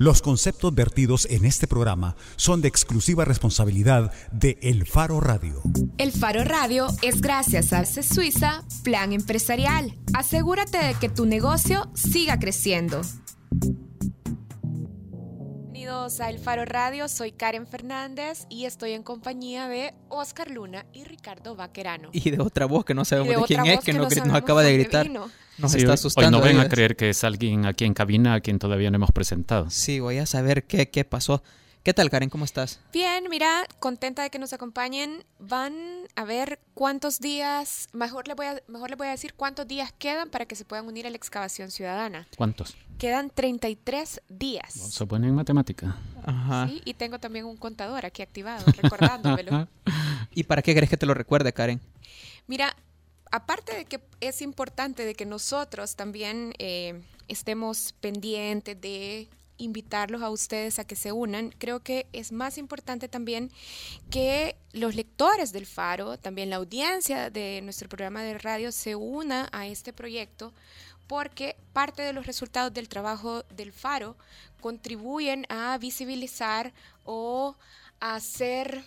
Los conceptos vertidos en este programa son de exclusiva responsabilidad de El Faro Radio. El Faro Radio es gracias a CES Suiza Plan Empresarial. Asegúrate de que tu negocio siga creciendo. Bienvenidos a El Faro Radio, soy Karen Fernández y estoy en compañía de Oscar Luna y Ricardo Vaquerano. Y de otra voz que no sabemos de, de quién es, que, que nos, no nos acaba de gritar. Nos Sí, está asustando. Hoy no ven a oigas. creer que es alguien aquí en cabina a quien todavía no hemos presentado. Sí, voy a saber qué, qué pasó. ¿Qué tal, Karen? ¿Cómo estás? Bien, mira, contenta de que nos acompañen. Van a ver cuántos días, mejor les voy a, mejor les voy a decir cuántos días quedan para que se puedan unir a la excavación ciudadana. ¿Cuántos? Quedan 33 días. Se ponen en matemática. Ajá. Sí, y tengo también un contador aquí activado, recordándomelo. ¿Y para qué crees que te lo recuerde, Karen? Mira, aparte de que es importante de que nosotros también eh, estemos pendientes de invitarlos a ustedes a que se unan, creo que es más importante también que los lectores del Faro, también la audiencia de nuestro programa de radio se una a este proyecto porque parte de los resultados del trabajo del Faro contribuyen a visibilizar o a hacer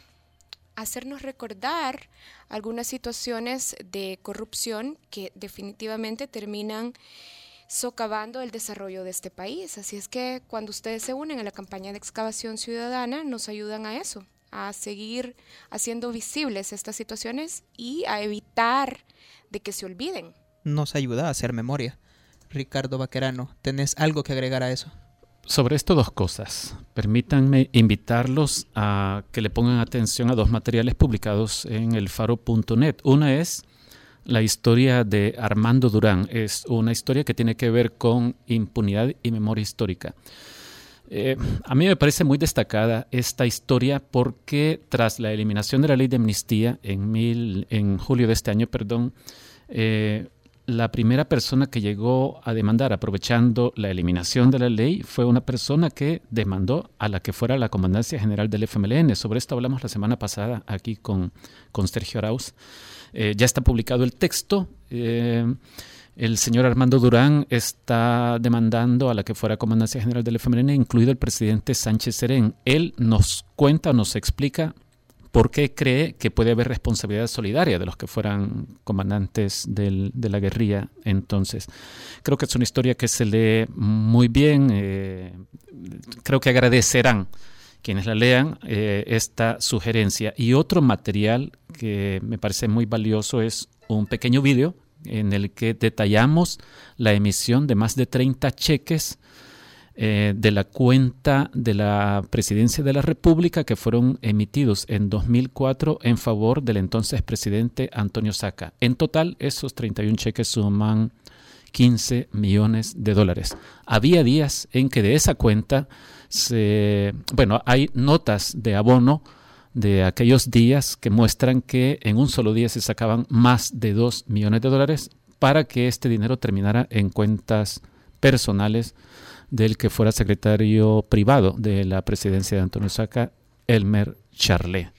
hacernos recordar algunas situaciones de corrupción que definitivamente terminan socavando el desarrollo de este país. Así es que cuando ustedes se unen a la campaña de excavación ciudadana, nos ayudan a eso, a seguir haciendo visibles estas situaciones y a evitar de que se olviden. Nos ayuda a hacer memoria. Ricardo Vaquerano, ¿tenés algo que agregar a eso? Sobre esto dos cosas. Permítanme invitarlos a que le pongan atención a dos materiales publicados en elfaro.net. Una es la historia de Armando Durán. Es una historia que tiene que ver con impunidad y memoria histórica. Eh, a mí me parece muy destacada esta historia porque tras la eliminación de la ley de amnistía en, mil, en julio de este año, perdón, eh, la primera persona que llegó a demandar aprovechando la eliminación de la ley fue una persona que demandó a la que fuera la Comandancia General del FMLN. Sobre esto hablamos la semana pasada aquí con, con Sergio Arauz. Eh, ya está publicado el texto. Eh, el señor Armando Durán está demandando a la que fuera Comandancia General del FMLN, incluido el presidente Sánchez Serén. Él nos cuenta, nos explica por qué cree que puede haber responsabilidad solidaria de los que fueran comandantes del, de la guerrilla entonces. Creo que es una historia que se lee muy bien, eh, creo que agradecerán quienes la lean eh, esta sugerencia. Y otro material que me parece muy valioso es un pequeño vídeo en el que detallamos la emisión de más de 30 cheques eh, de la cuenta de la Presidencia de la República que fueron emitidos en 2004 en favor del entonces presidente Antonio Saca. En total, esos 31 cheques suman 15 millones de dólares. Había días en que de esa cuenta se, bueno, hay notas de abono de aquellos días que muestran que en un solo día se sacaban más de 2 millones de dólares para que este dinero terminara en cuentas personales del que fuera secretario privado de la presidencia de Antonio Saca, Elmer Charlet.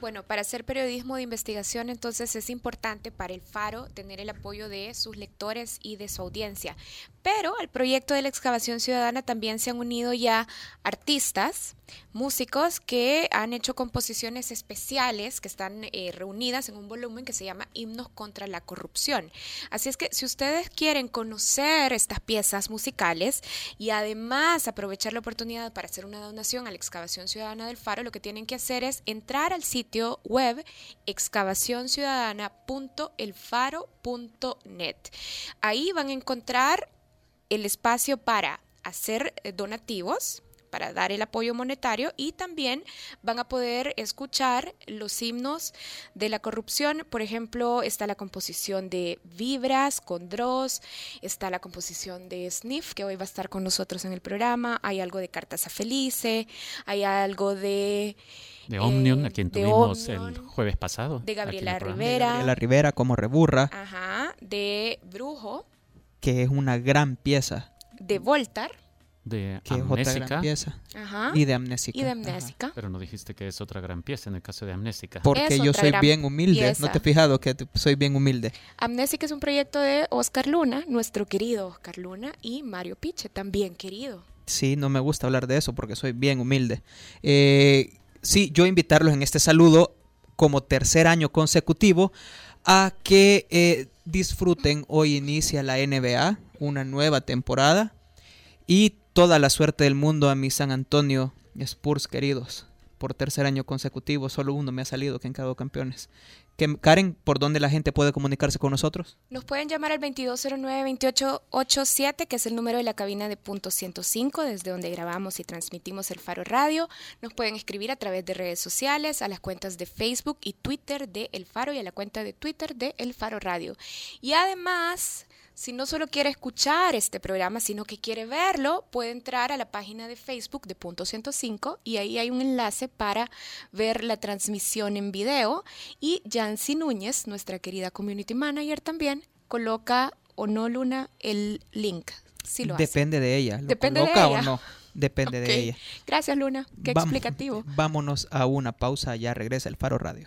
Bueno, para hacer periodismo de investigación, entonces es importante para el Faro tener el apoyo de sus lectores y de su audiencia. Pero al proyecto de la excavación ciudadana también se han unido ya artistas, músicos que han hecho composiciones especiales que están eh, reunidas en un volumen que se llama Himnos contra la Corrupción. Así es que si ustedes quieren conocer estas piezas musicales y además aprovechar la oportunidad para hacer una donación a la excavación ciudadana del Faro, lo que tienen que hacer es entrar al sitio web excavacionciudadana.elfaro.net. Ahí van a encontrar el espacio para hacer eh, donativos para dar el apoyo monetario y también van a poder escuchar los himnos de la corrupción. Por ejemplo, está la composición de Vibras con Dross, está la composición de Sniff, que hoy va a estar con nosotros en el programa, hay algo de Cartas a Felice, hay algo de... De Omnium, eh, a quien de tuvimos el jueves pasado. de Gabriela. Rivera. Gabriela Rivera como Reburra, Ajá, de Brujo, que es una gran pieza. de Voltar, De Que es otra Amnésica. gran pieza. ajá, Y de Amnésica. y de Ajá. Amnésica. Pero no dijiste que es otra gran pieza en el caso de Amnésica. Porque Es yo soy bien humilde. pieza. ¿No te he fijado que soy bien humilde? Amnésica es un proyecto de Oscar Luna, nuestro querido Oscar Luna, y Mario Piche, también querido. Sí, no me gusta hablar de eso porque soy bien humilde. Eh, sí, yo invitarlos en este saludo como tercer año consecutivo a que eh, disfruten. Hoy inicia la NBA, una nueva temporada. Y toda la suerte del mundo a mi San Antonio Spurs queridos. Por tercer año consecutivo, solo uno me ha salido que han quedado campeones. Karen, ¿por dónde la gente puede comunicarse con nosotros? Nos pueden llamar al 2209-2887, que es el número de la cabina de punto 105, desde donde grabamos y transmitimos el Faro Radio. Nos pueden escribir a través de redes sociales, a las cuentas de Facebook y Twitter de El Faro y a la cuenta de Twitter de El Faro Radio. Y además si no solo quiere escuchar este programa, sino que quiere verlo, puede entrar a la página de Facebook de Punto 105 y ahí hay un enlace para ver la transmisión en video. Y Jancy Núñez, nuestra querida community manager también, coloca o no, Luna, el link. Si lo Depende de ella. Depende de ella. o no. Depende de ella. Gracias, Luna. Qué explicativo. Vámonos a una pausa. Ya regresa el Faro Radio.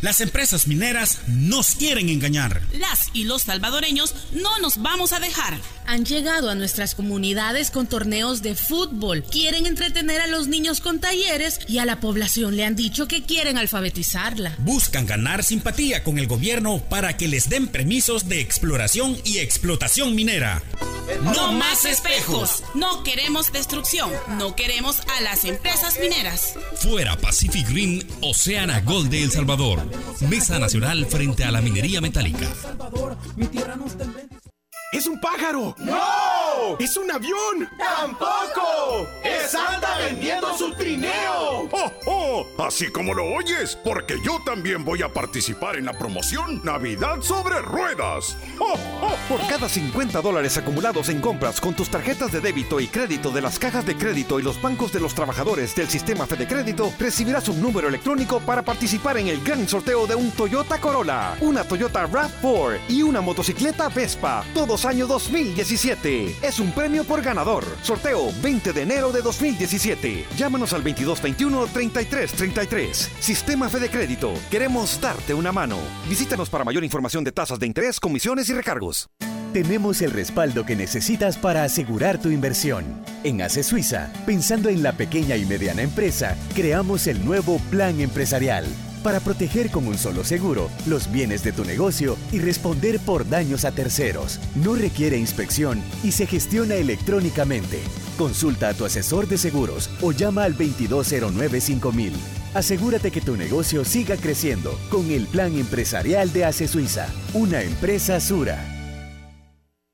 Las empresas mineras nos quieren engañar. Las y los salvadoreños no nos vamos a dejar. Han llegado a nuestras comunidades con torneos de fútbol. Quieren entretener a los niños con talleres y a la población le han dicho que quieren alfabetizarla. Buscan ganar simpatía con el gobierno para que les den permisos de exploración y explotación minera. No más espejos. No queremos destrucción. No queremos a las empresas mineras. Fuera Pacific Green, Oceana Gold de El Salvador. Mesa Nacional frente a la minería metálica. ¡Es un pájaro! ¡No! ¡Es un avión! ¡Tampoco! ¡Es Santa vendiendo su trineo! ¡Oh, oh! Así como lo oyes, porque yo también voy a participar en la promoción Navidad sobre Ruedas. ¡Oh, oh! Por cada 50 dólares acumulados en compras con tus tarjetas de débito y crédito de las cajas de crédito y los bancos de los trabajadores del sistema Fede Crédito, recibirás un número electrónico para participar en el gran sorteo de un Toyota Corolla, una Toyota RAV4 y una motocicleta Vespa. Todos año 2017. Es un premio por ganador. Sorteo 20 de enero de 2017. Llámanos al 2221-3333. Sistema Fede Crédito. Queremos darte una mano. Visítanos para mayor información de tasas de interés, comisiones y recargos. Tenemos el respaldo que necesitas para asegurar tu inversión. En ACE Suiza, pensando en la pequeña y mediana empresa, creamos el nuevo Plan Empresarial para proteger con un solo seguro los bienes de tu negocio y responder por daños a terceros. No requiere inspección y se gestiona electrónicamente. Consulta a tu asesor de seguros o llama al 2209-5000. Asegúrate que tu negocio siga creciendo con el plan empresarial de ACE Suiza, una empresa Sura.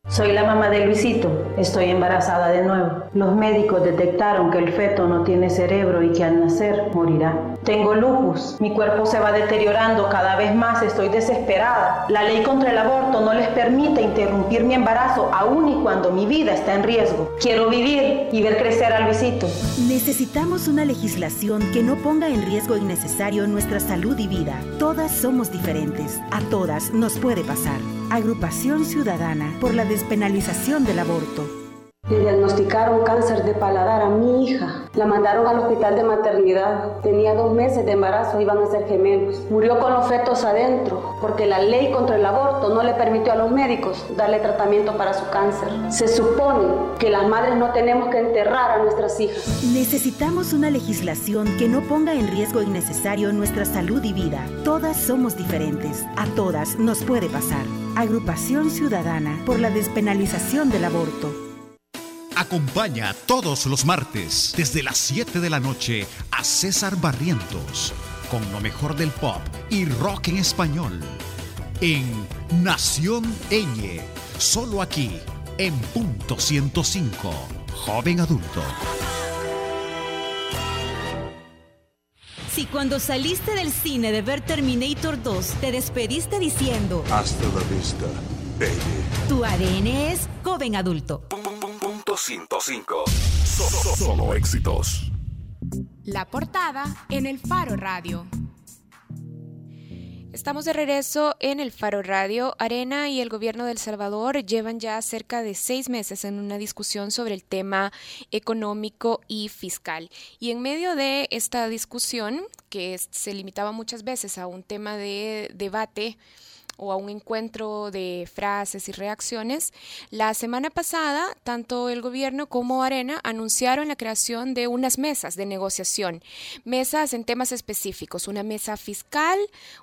Soy la mamá de Luisito. Estoy embarazada de nuevo. Los médicos detectaron que el feto no tiene cerebro y que al nacer morirá. Tengo lupus. Mi cuerpo se va deteriorando cada vez más. Estoy desesperada. La ley contra el aborto no les permite interrumpir mi embarazo aun y cuando mi vida está en riesgo. Quiero vivir y ver crecer a Luisito. Necesitamos una legislación que no ponga en riesgo innecesario nuestra salud y vida. Todas somos diferentes. A todas nos puede pasar. Agrupación Ciudadana por la despenalización del aborto. Le diagnosticaron cáncer de paladar a mi hija. La mandaron al hospital de maternidad. Tenía dos meses de embarazo, iban a ser gemelos. Murió con los fetos adentro porque la ley contra el aborto no le permitió a los médicos darle tratamiento para su cáncer. Se supone que las madres no tenemos que enterrar a nuestras hijas. Necesitamos una legislación que no ponga en riesgo innecesario nuestra salud y vida. Todas somos diferentes. A todas nos puede pasar. Agrupación Ciudadana por la despenalización del aborto. Acompaña todos los martes desde las 7 de la noche a César Barrientos con lo mejor del pop y rock en español en Nación Eñe, solo aquí en punto 105, joven adulto. Si cuando saliste del cine de ver Terminator 2 te despediste diciendo Hasta la vista, baby. Tu ADN es joven adulto. 105. Solo, éxitos. La portada en el Faro Radio. Estamos de regreso en el Faro Radio. Arena y el gobierno de El Salvador llevan ya cerca de seis meses en una discusión sobre el tema económico y fiscal. Y en medio de esta discusión, que se limitaba muchas veces a un tema de debate, o a un encuentro de frases y reacciones, la semana pasada tanto el gobierno como Arena anunciaron la creación de unas mesas de negociación, mesas en temas específicos, una mesa fiscal,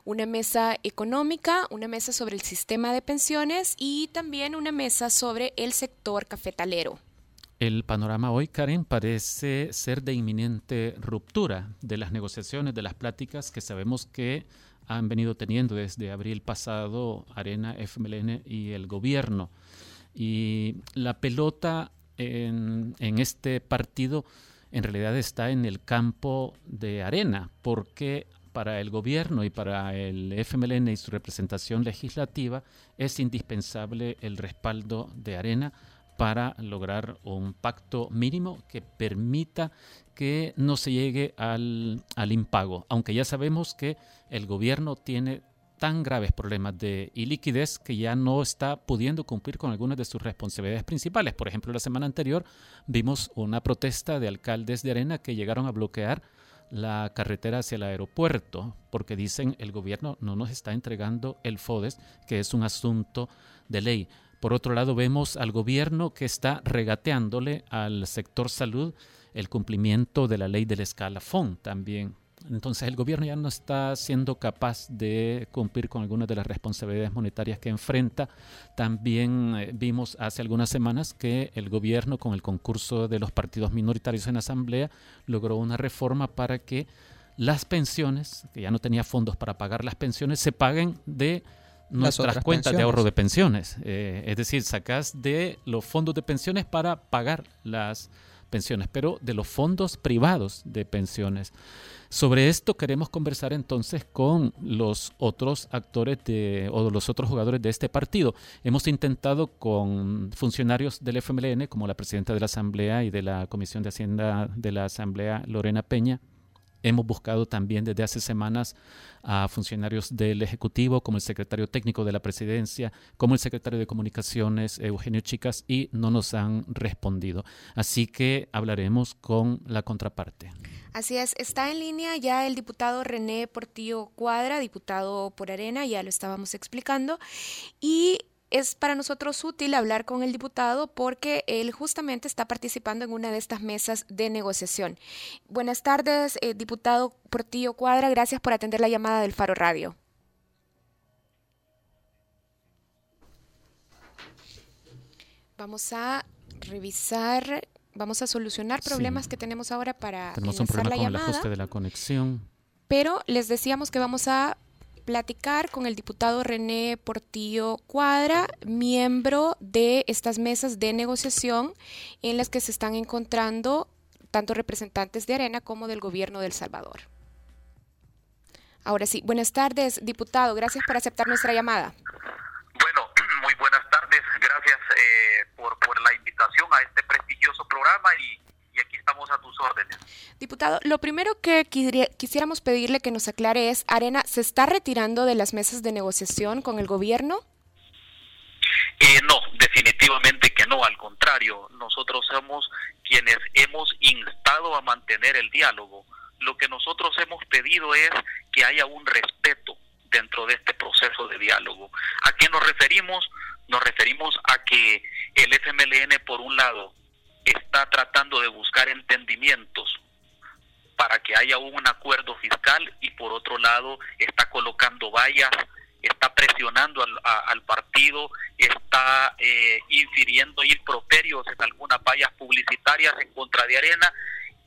una mesa económica, una mesa sobre el sistema de pensiones y también una mesa sobre el sector cafetalero. El panorama hoy, Karen, parece ser de inminente ruptura de las negociaciones, de las pláticas que sabemos que han venido teniendo desde abril pasado Arena, FMLN y el gobierno. Y la pelota en, este partido en realidad está en el campo de Arena, porque para el gobierno y para el FMLN y su representación legislativa es indispensable el respaldo de Arena para lograr un pacto mínimo que permita que no se llegue al, al impago, aunque ya sabemos que el gobierno tiene tan graves problemas de iliquidez que ya no está pudiendo cumplir con algunas de sus responsabilidades principales. Por ejemplo, la semana anterior vimos una protesta de alcaldes de Arena que llegaron a bloquear la carretera hacia el aeropuerto porque dicen el gobierno no nos está entregando el FODES, que es un asunto de ley. Por otro lado, vemos al gobierno que está regateándole al sector salud el cumplimiento de la ley del escalafón también. Entonces el gobierno ya no está siendo capaz de cumplir con algunas de las responsabilidades monetarias que enfrenta. También eh, vimos hace algunas semanas que el gobierno con el concurso de los partidos minoritarios en asamblea logró una reforma para que las pensiones, que ya no tenía fondos para pagar las pensiones, se paguen de nuestras cuentas de ahorro de pensiones. Eh, es decir, sacas de los fondos de pensiones para pagar las pensiones, pero de los fondos privados de pensiones. Sobre esto queremos conversar entonces con los otros actores de, o los otros jugadores de este partido. Hemos intentado con funcionarios del FMLN, como la presidenta de la Asamblea y de la Comisión de Hacienda de la Asamblea, Lorena Peña, Hemos buscado también desde hace semanas a funcionarios del Ejecutivo, como el secretario técnico de la Presidencia, como el secretario de Comunicaciones, Eugenio Chicas, y no nos han respondido. Así que hablaremos con la contraparte. Así es, está en línea ya el diputado René Portillo Cuadra, diputado por Arena, ya lo estábamos explicando, y es para nosotros útil hablar con el diputado porque él justamente está participando en una de estas mesas de negociación. Buenas tardes, eh, diputado Portillo Cuadra, gracias por atender la llamada del Faro Radio. Vamos a revisar, vamos a solucionar problemas que tenemos ahora para tenemos un problema con el ajuste de la conexión. Pero les decíamos que vamos a platicar con el diputado René Portillo Cuadra, miembro de estas mesas de negociación en las que se están encontrando tanto representantes de Arena como del gobierno de El Salvador. Ahora sí, buenas tardes, diputado. Gracias por aceptar nuestra llamada. Bueno, muy buenas tardes. Gracias eh, por, la invitación a este prestigioso programa y estamos a tus órdenes. Diputado, lo primero que quisiéramos pedirle que nos aclare es, ¿Arena se está retirando de las mesas de negociación con el gobierno? Eh, no, definitivamente que no, al contrario, nosotros somos quienes hemos instado a mantener el diálogo. Lo que nosotros hemos pedido es que haya un respeto dentro de este proceso de diálogo. ¿A qué nos referimos? Nos referimos a que el FMLN, por un lado, está tratando de buscar entendimientos para que haya un acuerdo fiscal y por otro lado está colocando vallas, está presionando al, partido, está eh, infiriendo improperios en algunas vallas publicitarias en contra de Arena.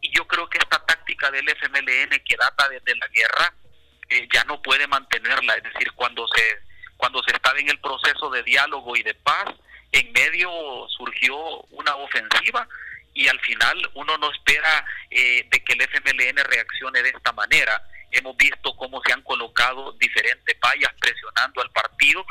Y yo creo que esta táctica del FMLN que data desde la guerra eh, ya no puede mantenerla, es decir, cuando se cuando se estaba en el proceso de diálogo y de paz, en medio surgió una ofensiva y al final uno no espera eh, de que el FMLN reaccione de esta manera. Hemos visto cómo se han colocado diferentes vallas presionando al partido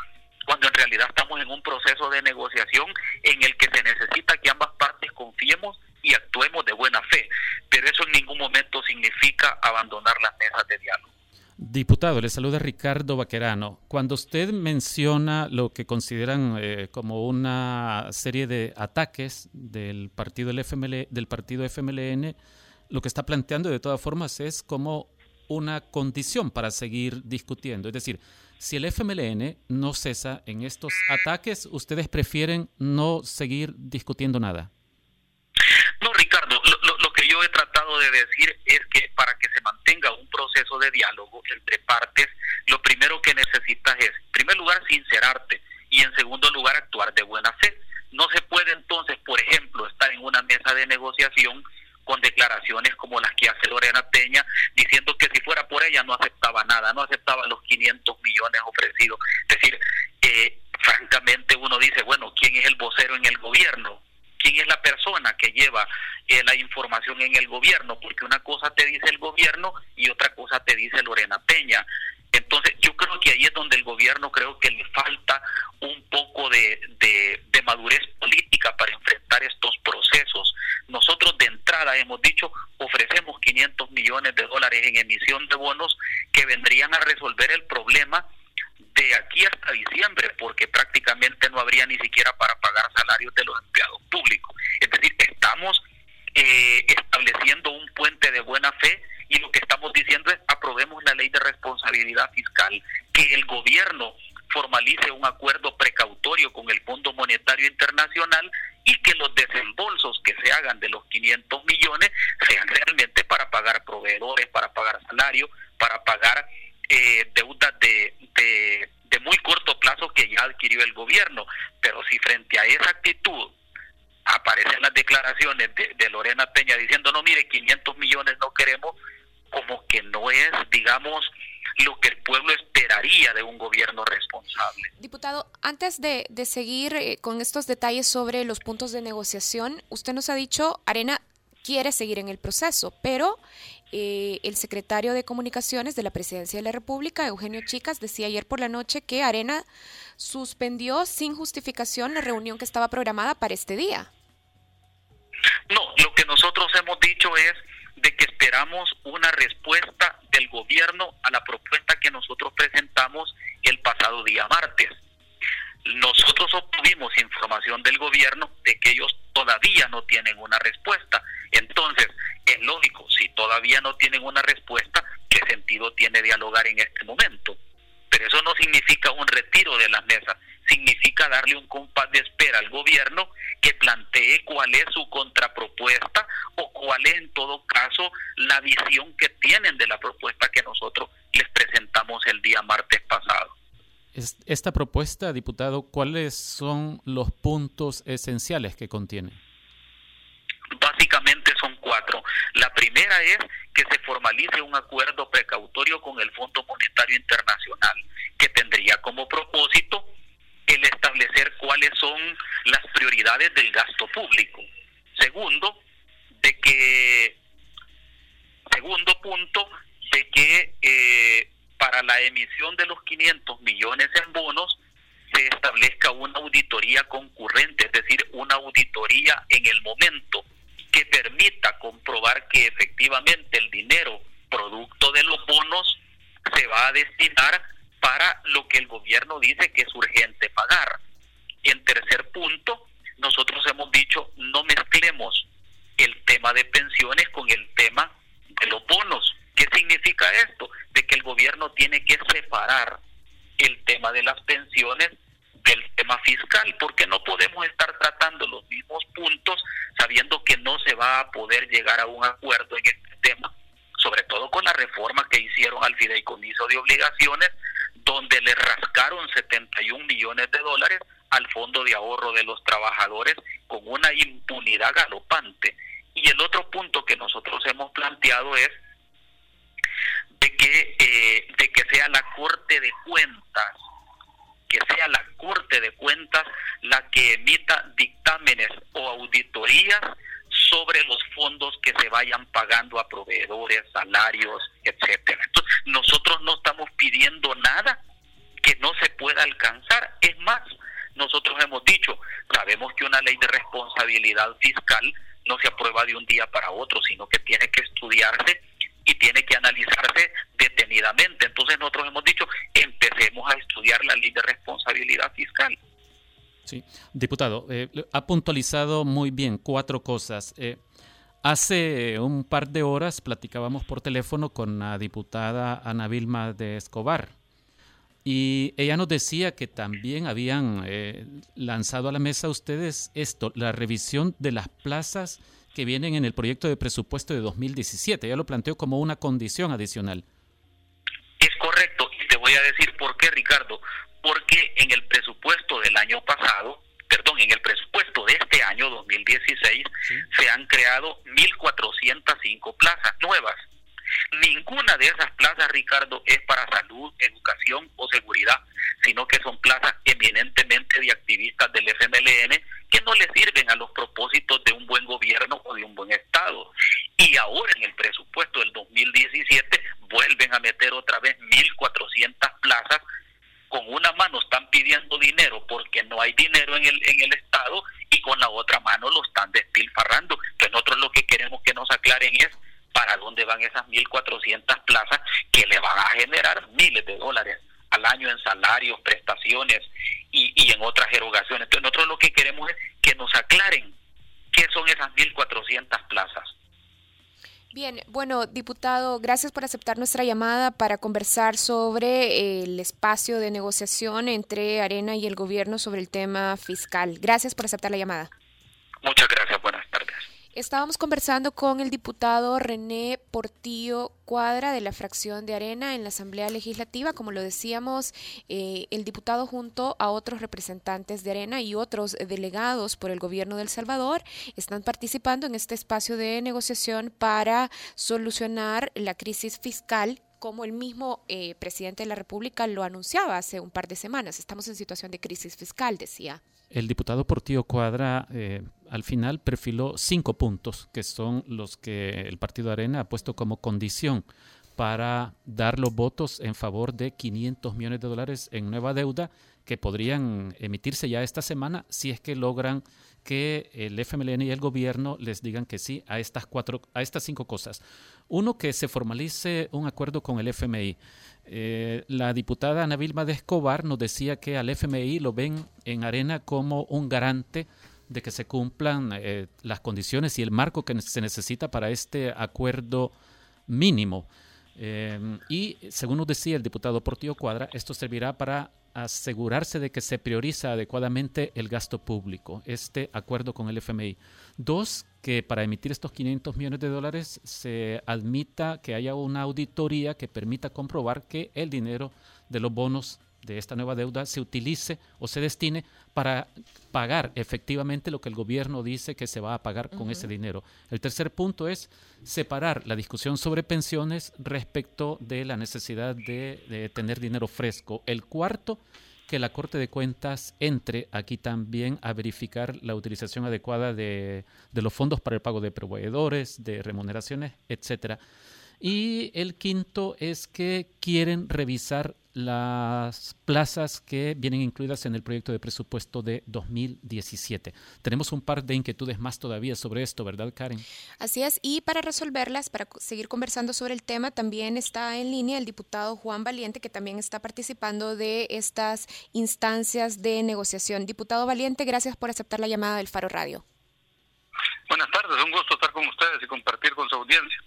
cuando en realidad estamos en un proceso de negociación en el que se necesita que ambas partes confiemos y actuemos de buena fe, pero eso en ningún momento significa abandonar las mesas de diálogo. Diputado, le saluda Ricardo Vaquerano. Cuando usted menciona lo que consideran eh, como una serie de ataques del partido, FML, del partido FMLN, lo que está planteando de todas formas es como una condición para seguir discutiendo. Es decir, si el FMLN no cesa en estos ataques, ustedes prefieren no seguir discutiendo nada. No, Ricardo, lo, que yo he tratado de decir es que para que se mantenga un proceso de diálogo entre partes, lo primero que necesitas es, en primer lugar, sincerarte y en segundo lugar, actuar de buena fe. No se puede entonces, por ejemplo, estar en una mesa de negociación con declaraciones como las que hace Lorena Peña, diciendo que si fuera por ella no aceptaba nada, no aceptaba los 500 millones ofrecidos. Es decir, eh, francamente uno dice, bueno, ¿quién es el vocero en el gobierno? Quién es la persona que lleva eh, la información en el gobierno, porque una cosa te dice el gobierno y otra cosa te dice Lorena Peña. Entonces, yo creo que ahí es donde el gobierno creo que le falta un poco de, de, madurez política para enfrentar estos procesos. Nosotros de entrada hemos dicho, ofrecemos 500 millones de dólares en emisión de bonos que vendrían a resolver el problema de aquí hasta diciembre, porque prácticamente no habría ni siquiera para pagar salarios de los empleados públicos. Es decir, estamos eh, estableciendo un puente de buena fe y lo que estamos diciendo es aprobemos la ley de responsabilidad fiscal, que el gobierno formalice un acuerdo precautorio con el Fondo Monetario Internacional y que los desembolsos que se hagan de los 500 millones sean realmente para pagar proveedores, para pagar salarios, para pagar eh, deudas de, de, muy corto plazo que ya adquirió el gobierno. Pero si frente a esa actitud aparecen las declaraciones de, Lorena Peña diciendo, no, mire, 500 millones no queremos, como que no es, digamos, lo que el pueblo esperaría de un gobierno responsable. Diputado, antes de, seguir eh, con estos detalles sobre los puntos de negociación, usted nos ha dicho, Arena quiere seguir en el proceso, pero eh, el secretario de Comunicaciones de la Presidencia de la República, Eugenio Chicas, decía ayer por la noche que Arena suspendió sin justificación la reunión que estaba programada para este día. No, lo que nosotros hemos dicho es de que esperamos una respuesta del gobierno a la propuesta que nosotros presentamos el pasado día martes. Nosotros obtuvimos información del gobierno de que ellos todavía no tienen una respuesta. Entonces, es lógico, si todavía no tienen una respuesta, ¿qué sentido tiene dialogar en este momento? Pero eso no significa un retiro de las mesas, significa darle un compás de espera al gobierno que plantee cuál es su contrapropuesta o cuál es en todo caso la visión que tienen de la propuesta que nosotros les presentamos el día martes pasado. Esta propuesta, diputado, ¿cuáles son los puntos esenciales que contiene? Básicamente son cuatro. La primera es que se formalice un acuerdo precautorio con el Fondo Monetario Internacional, que tendría como propósito el establecer cuáles son las prioridades del gasto público. Segundo, de que, segundo punto, de que eh, para la emisión de los 500 millones en bonos se establezca una auditoría concurrente, es decir, una auditoría en el momento que permita comprobar que efectivamente el dinero producto de los bonos se va a destinar para lo que el gobierno dice que es urgente pagar. Y en tercer punto, nosotros hemos dicho no mezclemos el tema de pensiones con el tema de los bonos. ¿Qué significa esto? De que el gobierno tiene que separar el tema de las pensiones del tema fiscal, porque no podemos estar tratando los mismos puntos sabiendo que no se va a poder llegar a un acuerdo en este tema, sobre todo con la reforma que hicieron al fideicomiso de obligaciones, donde le rascaron 71 millones de dólares al fondo de ahorro de los trabajadores con una impunidad galopante. Y el otro punto que nosotros hemos planteado es de que, eh, de que sea la Corte de Cuentas que sea la Corte de Cuentas la que emita dictámenes o auditorías sobre los fondos que se vayan pagando a proveedores, salarios, etcétera. Entonces, nosotros no estamos pidiendo nada que no se pueda alcanzar. Es más, nosotros hemos dicho, sabemos que una ley de responsabilidad fiscal no se aprueba de un día para otro, sino que tiene que estudiarse y tiene que analizarse detenidamente. Entonces nosotros hemos dicho, empecemos a estudiar la ley de responsabilidad fiscal. Sí, diputado, eh, ha puntualizado muy bien cuatro cosas. Eh, hace un par de horas platicábamos por teléfono con la diputada Ana Vilma de Escobar y ella nos decía que también habían eh, lanzado a la mesa ustedes esto, la revisión de las plazas que vienen en el proyecto de presupuesto de 2017. Ya lo planteó como una condición adicional. Es correcto, y te voy a decir por qué, Ricardo. Porque en el presupuesto del año pasado, perdón, en el presupuesto de este año 2016, se han creado 1.405 plazas nuevas. Ninguna de esas plazas, Ricardo, es para salud, educación o seguridad, sino que son plazas eminentemente de activistas del FMLN que no le sirven a los propósitos de un buen gobierno o de un buen Estado. Y ahora en el presupuesto del 2017 vuelven a meter otra vez 1.400 plazas. Con una mano están pidiendo dinero porque no hay dinero en el, en el Estado y con la otra mano lo están despilfarrando. Entonces nosotros lo que queremos que nos aclaren es van esas 1.400 plazas que le van a generar miles de dólares al año en salarios, prestaciones y, y en otras erogaciones. Entonces nosotros lo que queremos es que nos aclaren qué son esas 1.400 plazas. Bien, bueno, diputado, gracias por aceptar nuestra llamada para conversar sobre el espacio de negociación entre Arena y el gobierno sobre el tema fiscal. Gracias por aceptar la llamada. Muchas gracias. Estábamos conversando con el diputado René Portillo Cuadra de la fracción de Arena en la Asamblea Legislativa. Como lo decíamos, eh, el diputado junto a otros representantes de Arena y otros delegados por el gobierno de El Salvador están participando en este espacio de negociación para solucionar la crisis fiscal como el mismo eh, presidente de la República lo anunciaba hace un par de semanas. Estamos en situación de crisis fiscal, decía. El diputado Portillo Cuadra eh, al final perfiló cinco puntos, que son los que el Partido Arena ha puesto como condición para dar los votos en favor de 500 millones de dólares en nueva deuda que podrían emitirse ya esta semana si es que logran que el FMLN y el gobierno les digan que sí a estas cuatro, a estas cinco cosas. Uno, que se formalice un acuerdo con el FMI. Eh, la diputada Ana Vilma de Escobar nos decía que al FMI lo ven en arena como un garante de que se cumplan eh, las condiciones y el marco que se necesita para este acuerdo mínimo. Eh, y según nos decía el diputado Portillo Cuadra, esto servirá para asegurarse de que se prioriza adecuadamente el gasto público, este acuerdo con el FMI. Dos, que para emitir estos 500 millones de dólares se admita que haya una auditoría que permita comprobar que el dinero de los bonos de esta nueva deuda se utilice o se destine para pagar efectivamente lo que el gobierno dice que se va a pagar con ese dinero. El tercer punto es separar la discusión sobre pensiones respecto de la necesidad de, tener dinero fresco. El cuarto, que la Corte de Cuentas entre aquí también a verificar la utilización adecuada de, de los fondos para el pago de proveedores, de remuneraciones, etcétera. Y el quinto es que quieren revisar las plazas que vienen incluidas en el proyecto de presupuesto de 2017. Tenemos un par de inquietudes más todavía sobre esto, ¿verdad, Karen? Así es, y para resolverlas, para seguir conversando sobre el tema, también está en línea el diputado Juan Valiente, que también está participando de estas instancias de negociación. Diputado Valiente, gracias por aceptar la llamada del Faro Radio. Buenas tardes, un gusto estar con ustedes y compartir con su audiencia.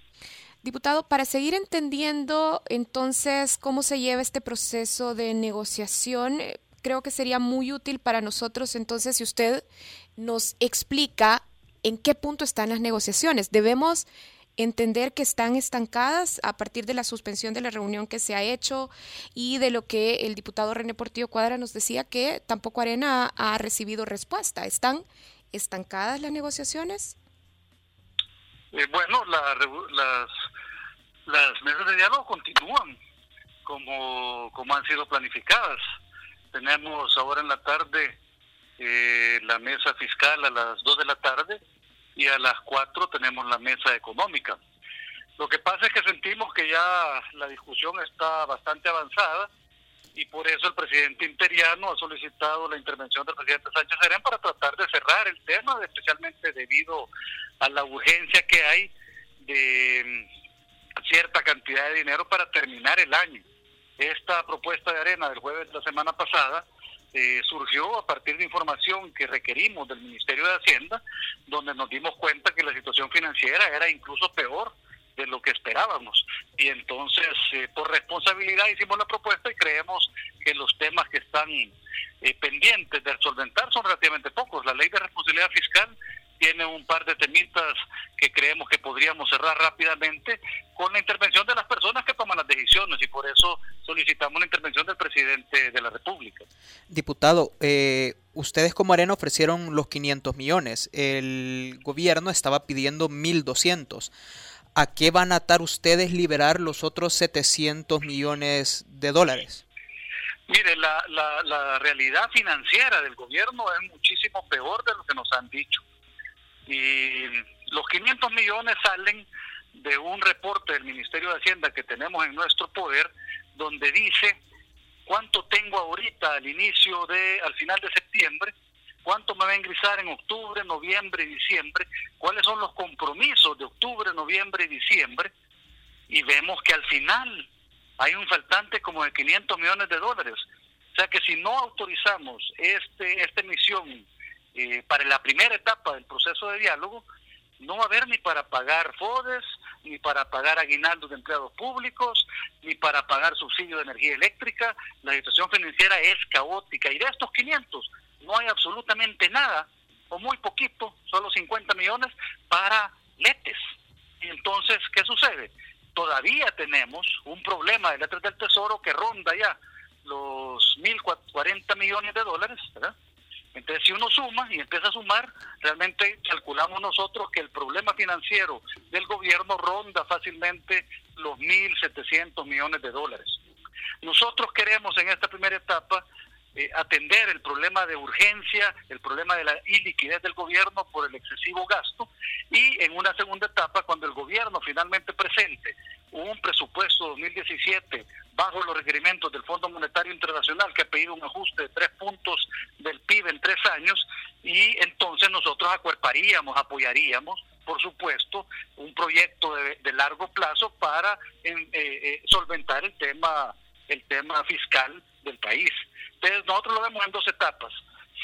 Diputado, para seguir entendiendo entonces cómo se lleva este proceso de negociación, eh, creo que sería muy útil para nosotros entonces si usted nos explica en qué punto están las negociaciones. Debemos entender que están estancadas a partir de la suspensión de la reunión que se ha hecho y de lo que el diputado René Portillo Cuadra nos decía que tampoco Arena ha recibido respuesta. ¿Están estancadas las negociaciones? Eh, bueno, las, las mesas de diálogo continúan como, como han sido planificadas. Tenemos ahora en la tarde eh, la mesa fiscal a las 2 de la tarde y a las 4 tenemos la mesa económica. Lo que pasa es que sentimos que ya la discusión está bastante avanzada y por eso el presidente interiano ha solicitado la intervención del presidente Sánchez Serén para tratar de cerrar el tema, especialmente debido a la urgencia que hay de mm, cierta cantidad de dinero para terminar el año. Esta propuesta de arena del jueves de la semana pasada eh, surgió a partir de información que requerimos del Ministerio de Hacienda, donde nos dimos cuenta que la situación financiera era incluso peor de lo que esperábamos. Y entonces, eh, por responsabilidad, hicimos la propuesta y creemos que los temas que están eh, pendientes de solventar son relativamente pocos. La ley de responsabilidad fiscal tiene un par de temitas que creemos que podríamos cerrar rápidamente con la intervención de las personas que toman las decisiones y por eso solicitamos la intervención del presidente de la República. Diputado, eh, ustedes como Arena ofrecieron los 500 millones, el gobierno estaba pidiendo 1.200. ¿A qué van a atar ustedes liberar los otros 700 millones de dólares? Mire, la, la, la, realidad financiera del gobierno es muchísimo peor de lo que nos han dicho. Y los 500 millones salen de un reporte del Ministerio de Hacienda que tenemos en nuestro poder, donde dice cuánto tengo ahorita al inicio de, al final de septiembre, cuánto me va a ingresar en octubre, noviembre y diciembre, cuáles son los compromisos de octubre, noviembre y diciembre, y vemos que al final hay un faltante como de 500 millones de dólares. O sea que si no autorizamos este, esta emisión eh, para la primera etapa del proceso de diálogo, no va a haber ni para pagar FODES, ni para pagar aguinaldos de empleados públicos, ni para pagar subsidio de energía eléctrica. La situación financiera es caótica. Y de estos 500, no hay absolutamente nada, o muy poquito, solo 50 millones, para letes. Entonces, ¿qué sucede? Todavía tenemos un problema de letras del Tesoro que ronda ya los 1.040 millones de dólares, ¿verdad? Entonces, si uno suma y empieza a sumar, realmente calculamos nosotros que el problema financiero del gobierno ronda fácilmente los 1.700 millones de dólares. Nosotros queremos en esta primera etapa eh, atender el problema de urgencia, el problema de la iliquidez del gobierno por el excesivo gasto. Y en una segunda etapa, cuando el gobierno finalmente presente un presupuesto 2017 bajo los requerimientos del Fondo Monetario Internacional que ha pedido un ajuste de tres puntos del PIB en tres años y entonces nosotros acuerparíamos, apoyaríamos por supuesto, un proyecto de, largo plazo para eh, eh, solventar el tema, el tema fiscal del país. Entonces, nosotros lo vemos en dos etapas.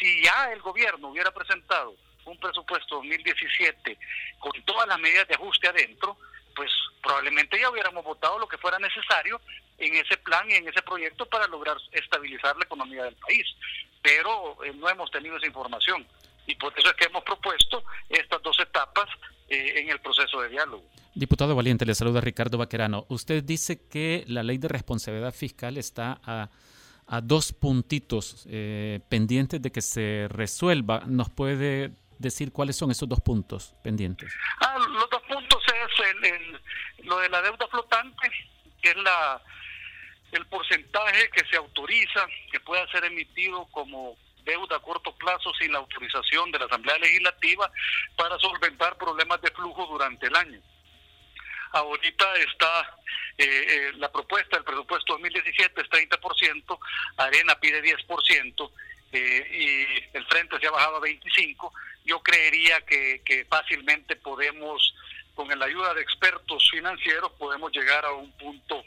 Si ya el gobierno hubiera presentado un presupuesto 2017 con todas las medidas de ajuste adentro, pues probablemente ya hubiéramos votado lo que fuera necesario en ese plan y en ese proyecto para lograr estabilizar la economía del país. Pero eh, no hemos tenido esa información y por eso es que hemos propuesto estas dos etapas eh, en el proceso de diálogo. Diputado Valiente, le saluda Ricardo Vaquerano. Usted dice que la ley de responsabilidad fiscal está a a dos puntitos eh, pendientes de que se resuelva. ¿Nos puede decir cuáles son esos dos puntos pendientes? Ah, los dos puntos es lo de la deuda flotante, que es la el porcentaje que se autoriza que pueda ser emitido como deuda a corto plazo sin la autorización de la Asamblea Legislativa para solventar problemas de flujo durante el año. Ahorita está eh, eh, la propuesta del presupuesto 2017 es 30%, Arena pide 10% eh, y el Frente se ha bajado a 25%. Yo creería que, fácilmente podemos, con la ayuda de expertos financieros, podemos llegar a un punto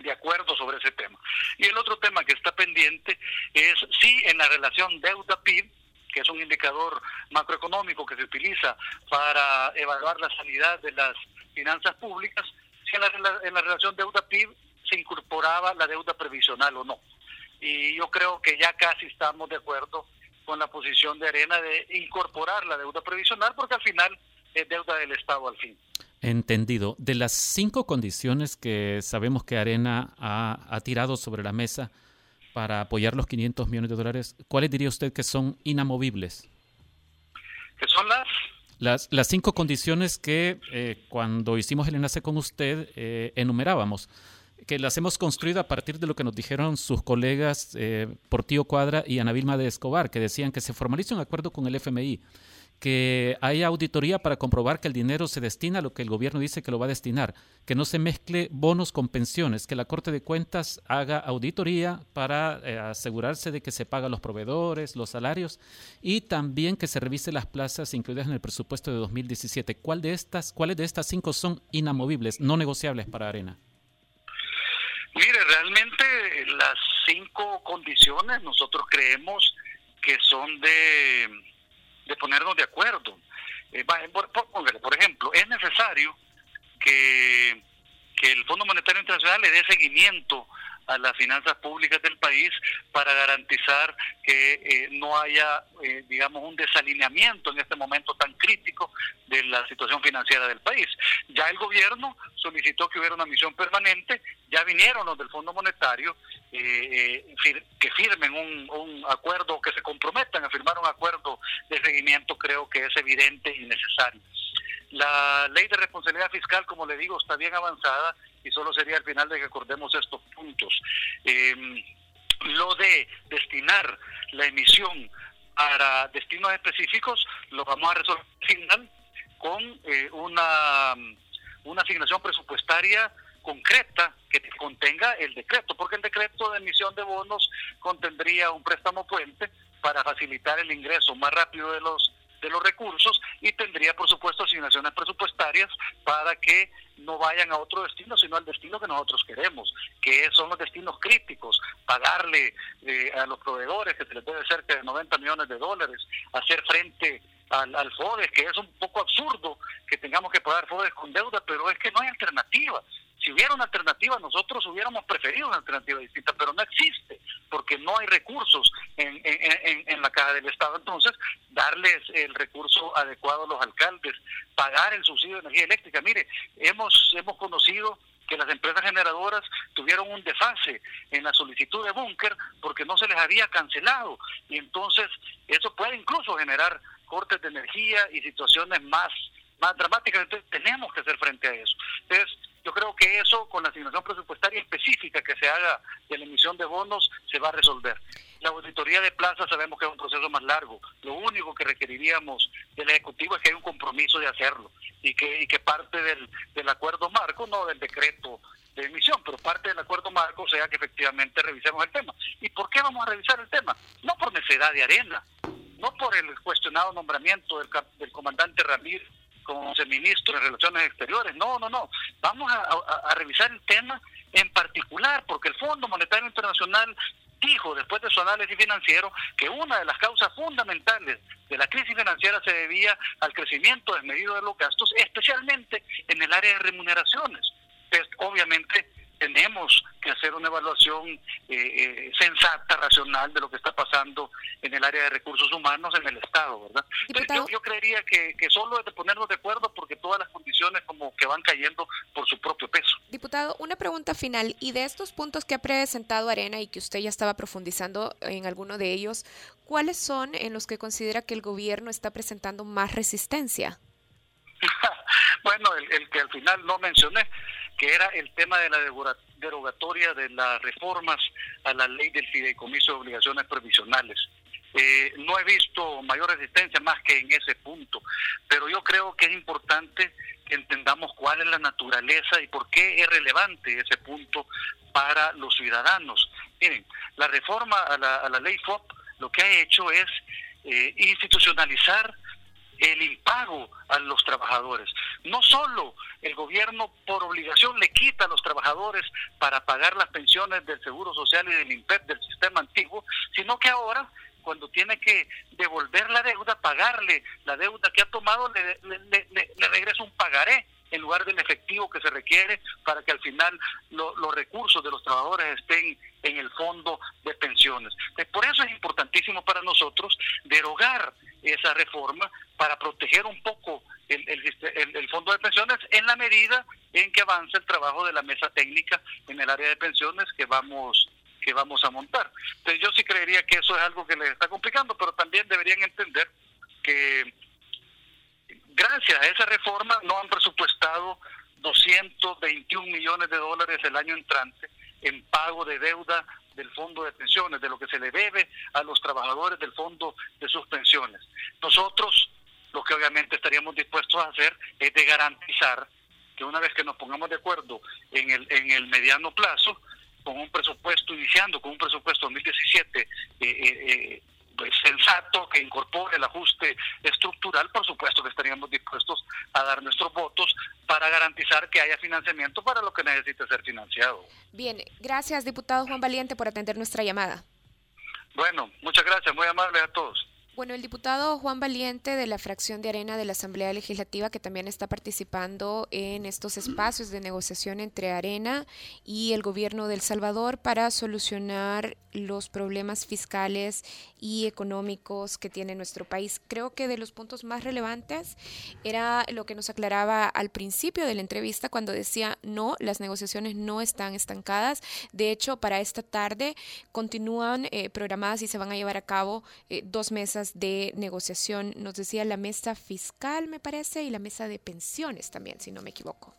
de acuerdo sobre ese tema. Y el otro tema que está pendiente es si en la relación deuda-PIB, que es un indicador macroeconómico que se utiliza para evaluar la sanidad de las finanzas públicas, si en la, en la relación deuda-PIB se incorporaba la deuda previsional o no. Y yo creo que ya casi estamos de acuerdo con la posición de Arena de incorporar la deuda previsional porque al final es deuda del Estado al fin. Entendido. De las cinco condiciones que sabemos que Arena ha, ha tirado sobre la mesa para apoyar los 500 millones de dólares, ¿cuáles diría usted que son inamovibles? ¿Qué son las? Las, las cinco condiciones que eh, cuando hicimos el enlace con usted eh, enumerábamos, que las hemos construido a partir de lo que nos dijeron sus colegas eh, Portillo Cuadra y Ana Vilma de Escobar, que decían que se formalice un acuerdo con el FMI, que haya auditoría para comprobar que el dinero se destina a lo que el gobierno dice que lo va a destinar, que no se mezcle bonos con pensiones, que la Corte de Cuentas haga auditoría para eh, asegurarse de que se pagan los proveedores, los salarios y también que se revise las plazas incluidas en el presupuesto de 2017. ¿Cuál de estas, ¿Cuáles de estas cinco son inamovibles, no negociables para Arena? Mire, realmente las cinco condiciones nosotros creemos que son de de ponernos de acuerdo. Eh, por, ejemplo, es necesario que, que el Fondo Monetario Internacional le dé seguimiento a las finanzas públicas del país para garantizar que eh, no haya, eh, digamos, un desalineamiento en este momento tan crítico de la situación financiera del país. Ya el gobierno solicitó que hubiera una misión permanente, ya vinieron los del Fondo Monetario eh, que firmen un, un acuerdo, que se comprometan a firmar un acuerdo de seguimiento, creo que es evidente y necesario. La ley de responsabilidad fiscal, como le digo, está bien avanzada y solo sería al final de que acordemos estos puntos. Em, lo de destinar la emisión para destinos específicos lo vamos a resolver al final con eh, una, una asignación presupuestaria concreta que contenga el decreto, porque el decreto de emisión de bonos contendría un préstamo puente para facilitar el ingreso más rápido de los de los recursos y tendría, por supuesto, asignaciones presupuestarias para que no vayan a otro destino, sino al destino que nosotros queremos, que son los destinos críticos, pagarle eh, a los proveedores, que se les debe cerca de 90 millones de dólares, hacer frente al, al FODES, que es un poco absurdo que tengamos que pagar FODES con deuda, pero es que no hay alternativa. Si hubiera una alternativa, nosotros hubiéramos preferido una alternativa distinta, pero no existe, porque no hay recursos en, en, en, la caja del Estado. Entonces, darles el recurso adecuado a los alcaldes, pagar el subsidio de energía eléctrica. Mire, hemos, hemos conocido que las empresas generadoras tuvieron un desfase en la solicitud de búnker porque no se les había cancelado. Y entonces, eso puede incluso generar cortes de energía y situaciones más más dramáticas, entonces tenemos que hacer frente a eso. Entonces, yo creo que eso, con la asignación presupuestaria específica que se haga de la emisión de bonos, se va a resolver. La auditoría de plazas sabemos que es un proceso más largo. Lo único que requeriríamos del Ejecutivo es que hay un compromiso de hacerlo y que, y que parte del, del acuerdo marco, no del decreto de emisión, pero parte del acuerdo marco sea que efectivamente revisemos el tema. ¿Y por qué vamos a revisar el tema? No por necesidad de arena, no por el cuestionado nombramiento del, del comandante Ramírez como ministro de Relaciones Exteriores. No, no, no. Vamos a, revisar el tema en particular, porque el Fondo Monetario Internacional dijo después de su análisis financiero que una de las causas fundamentales de la crisis financiera se debía al crecimiento desmedido de los gastos, especialmente en el área de remuneraciones. Entonces, obviamente, tenemos que hacer una evaluación eh, eh, sensata, racional de lo que está pasando en el área de recursos humanos en el Estado, ¿verdad? Yo, creería que, que, solo es de ponernos de acuerdo porque todas las condiciones como que van cayendo por su propio peso. Diputado, una pregunta final. Y de estos puntos que ha presentado Arena y que usted ya estaba profundizando en alguno de ellos, ¿cuáles son en los que considera que el gobierno está presentando más resistencia? bueno, el, el que al final no mencioné que era el tema de la derogatoria de las reformas a la ley del fideicomiso de obligaciones provisionales. Eh, no he visto mayor resistencia más que en ese punto, pero yo creo que es importante que entendamos cuál es la naturaleza y por qué es relevante ese punto para los ciudadanos. Miren, la reforma a la, ley FOP lo que ha hecho es eh, institucionalizar el impago a los trabajadores. No solo el gobierno por obligación le quita a los trabajadores para pagar las pensiones del Seguro Social y del INPEP del sistema antiguo, sino que ahora cuando tiene que devolver la deuda, pagarle la deuda que ha tomado, le, le regresa un pagaré en lugar del efectivo que se requiere para que al final los recursos de los trabajadores estén en el fondo de pensiones. por eso es importantísimo para nosotros derogar esa reforma para proteger un poco el, el, fondo de pensiones en la medida en que avance el trabajo de la mesa técnica en el área de pensiones que vamos que vamos a montar. Entonces yo sí creería que eso es algo que les está complicando, pero también deberían entender que gracias a esa reforma no han presupuestado 221 millones de dólares el año entrante en pago de deuda del fondo de pensiones, de lo que se le debe a los trabajadores del fondo de sus pensiones. Nosotros lo que obviamente estaríamos dispuestos a hacer es de garantizar que una vez que nos pongamos de acuerdo en el, en el mediano plazo, con un presupuesto, iniciando con un presupuesto 2017 eh, eh, eh, pues, sensato, que incorpore el ajuste estructural, por supuesto que estaríamos dispuestos a dar nuestros votos para garantizar que haya financiamiento para lo que necesite ser financiado. Bien, gracias diputado Juan Valiente por atender nuestra llamada. Bueno, muchas gracias, muy amables a todos. Bueno, el diputado Juan Valiente de la fracción de Arena de la Asamblea Legislativa, que también está participando en estos espacios de negociación entre Arena y el gobierno de El Salvador para solucionar los problemas fiscales y económicos que tiene nuestro país. Creo que de los puntos más relevantes era lo que nos aclaraba al principio de la entrevista cuando decía, no, las negociaciones no están estancadas. De hecho, para esta tarde continúan eh, programadas y se van a llevar a cabo eh, dos mesas de negociación, nos decía la mesa fiscal, me parece, y la mesa de pensiones también, si no me equivoco.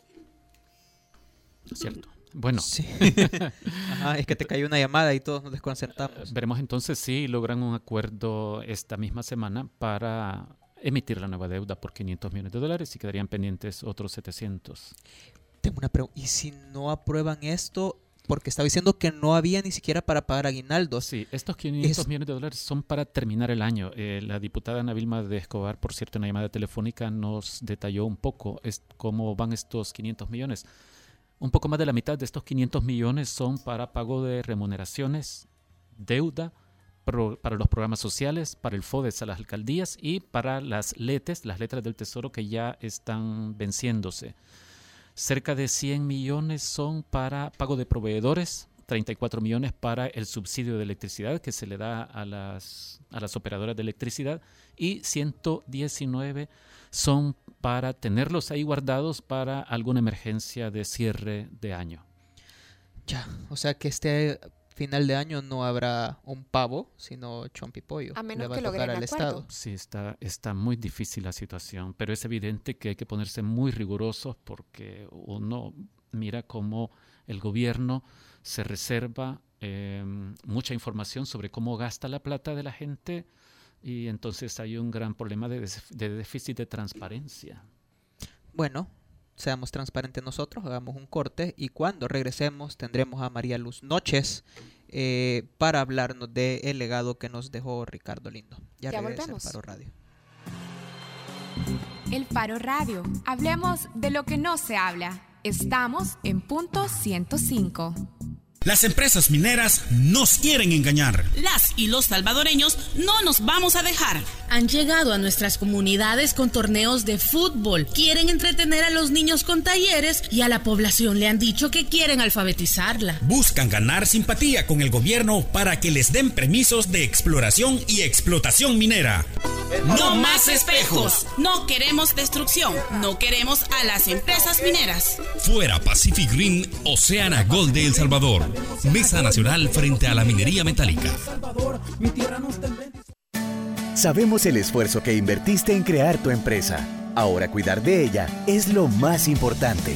Cierto. Bueno. Sí. es que te cayó una llamada y todos nos desconcertamos. Veremos entonces si logran un acuerdo esta misma semana para emitir la nueva deuda por 500 millones de dólares y quedarían pendientes otros 700. Tengo una pregunta. ¿Y si no aprueban esto, porque estaba diciendo que no había ni siquiera para pagar aguinaldos. Sí, estos 500 millones de dólares son para terminar el año. Eh, la diputada Ana Vilma de Escobar, por cierto, en una llamada telefónica nos detalló un poco cómo van estos 500 millones. Un poco más de la mitad de estos 500 millones son para pago de remuneraciones, deuda, para los programas sociales, para el FODES a las alcaldías y para las LETES, las letras del Tesoro que ya están venciéndose. Cerca de 100 millones son para pago de proveedores, 34 millones para el subsidio de electricidad que se le da a las, a las operadoras de electricidad y 119 son para tenerlos ahí guardados para alguna emergencia de cierre de año. Ya, o sea que este final de año no habrá un pavo, sino chompipollo. A menos que logren al Estado. Sí, está, está muy difícil la situación, pero es evidente que hay que ponerse muy rigurosos porque uno mira cómo el gobierno se reserva eh, mucha información sobre cómo gasta la plata de la gente y entonces hay un gran problema de, de déficit de transparencia. Bueno, seamos transparentes nosotros, hagamos un corte y cuando regresemos tendremos a María Luz Noches eh, para hablarnos del legado que nos dejó Ricardo Lindo. Ya, ya volvemos. El Faro Radio. El Faro Radio. Hablemos de lo que no se habla. Estamos en punto 105. Las empresas mineras nos quieren engañar. Las y los salvadoreños no nos vamos a dejar. Han llegado a nuestras comunidades con torneos de fútbol. Quieren entretener a los niños con talleres y a la población le han dicho que quieren alfabetizarla. Buscan ganar simpatía con el gobierno para que les den permisos de exploración y explotación minera. No más espejos. No queremos destrucción. No queremos a las empresas mineras. Fuera Pacific Green, Oceana Gold de El Salvador. Mesa Nacional frente a la minería metálica. Sabemos el esfuerzo que invertiste en crear tu empresa. Ahora cuidar de ella es lo más importante.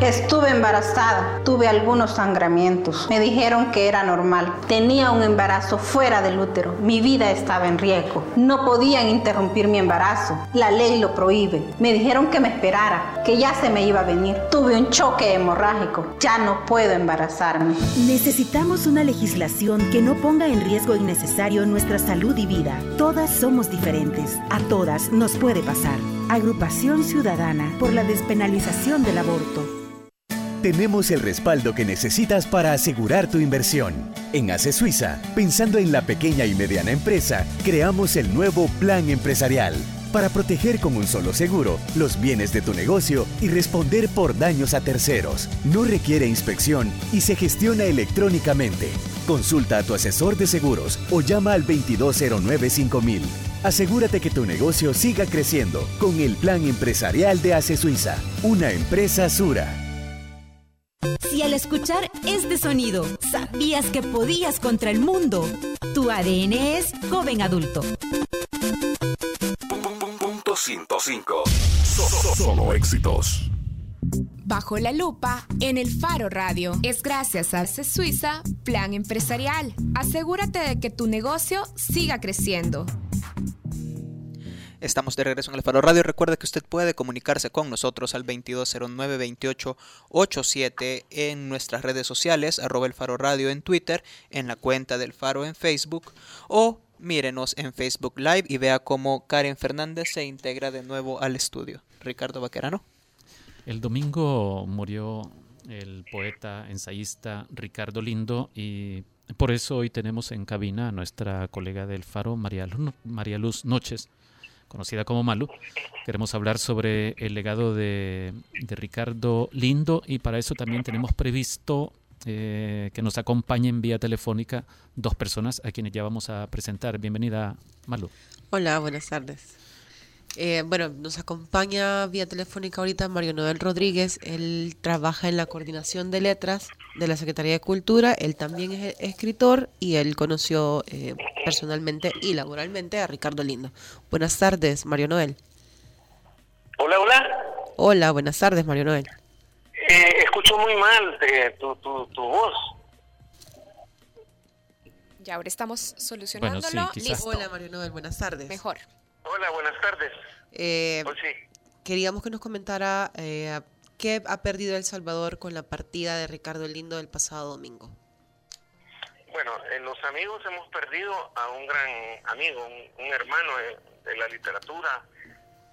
Estuve embarazada, tuve algunos sangramientos. Me dijeron que era normal. Tenía un embarazo fuera del útero. Mi vida estaba en riesgo. No podían interrumpir mi embarazo. La ley lo prohíbe. Me dijeron que me esperara, que ya se me iba a venir. Tuve un choque hemorrágico. Ya no puedo embarazarme. Necesitamos una legislación que no ponga en riesgo innecesario nuestra salud y vida. Todas somos diferentes. A todas nos puede pasar. Agrupación Ciudadana por la despenalización del aborto. Tenemos el respaldo que necesitas para asegurar tu inversión. En ACE Suiza, pensando en la pequeña y mediana empresa, creamos el nuevo Plan Empresarial para proteger con un solo seguro los bienes de tu negocio y responder por daños a terceros. No requiere inspección y se gestiona electrónicamente. Consulta a tu asesor de seguros o llama al 2209 5000. Asegúrate que tu negocio siga creciendo con el Plan Empresarial de ACE Suiza, una empresa Sura. Si el escuchar este sonido, sabías que podías contra el mundo. Tu ADN es joven adulto. Punto 105. Solo éxitos. Bajo la lupa en el Faro Radio. Es gracias a C Suiza Plan Empresarial. Asegúrate de que tu negocio siga creciendo. Estamos de regreso en el Faro Radio. Recuerde que usted puede comunicarse con nosotros al 2209-2887 en nuestras redes sociales, arroba el Faro Radio en Twitter, en la cuenta del Faro en Facebook o mírenos en Facebook Live y vea cómo Karen Fernández se integra de nuevo al estudio. Ricardo Vaquerano. El domingo murió el poeta, ensayista Ricardo Lindo y por eso hoy tenemos en cabina a nuestra colega del Faro, María Luz Noches conocida como Malu. Queremos hablar sobre el legado de, Ricardo Lindo y para eso también tenemos previsto eh, que nos acompañen vía telefónica dos personas a quienes ya vamos a presentar. Bienvenida, Malu. Hola, buenas tardes. Eh, bueno, nos acompaña vía telefónica ahorita Mario Noel Rodríguez. Él trabaja en la coordinación de letras de la Secretaría de Cultura. Él también es escritor y él conoció eh, personalmente y laboralmente a Ricardo Lindo. Buenas tardes, Mario Noel. Hola, hola. Hola, buenas tardes, Mario Noel. Eh, escucho muy mal tu, tu, tu, voz. Ya, ahora estamos solucionándolo. Hola, Mario Noel, buenas tardes. Mejor. Hola, buenas tardes. Eh, pues queríamos que nos comentara eh, qué ha perdido El Salvador con la partida de Ricardo Lindo el pasado domingo. Bueno, en los amigos hemos perdido a un gran amigo, un, hermano de, la literatura,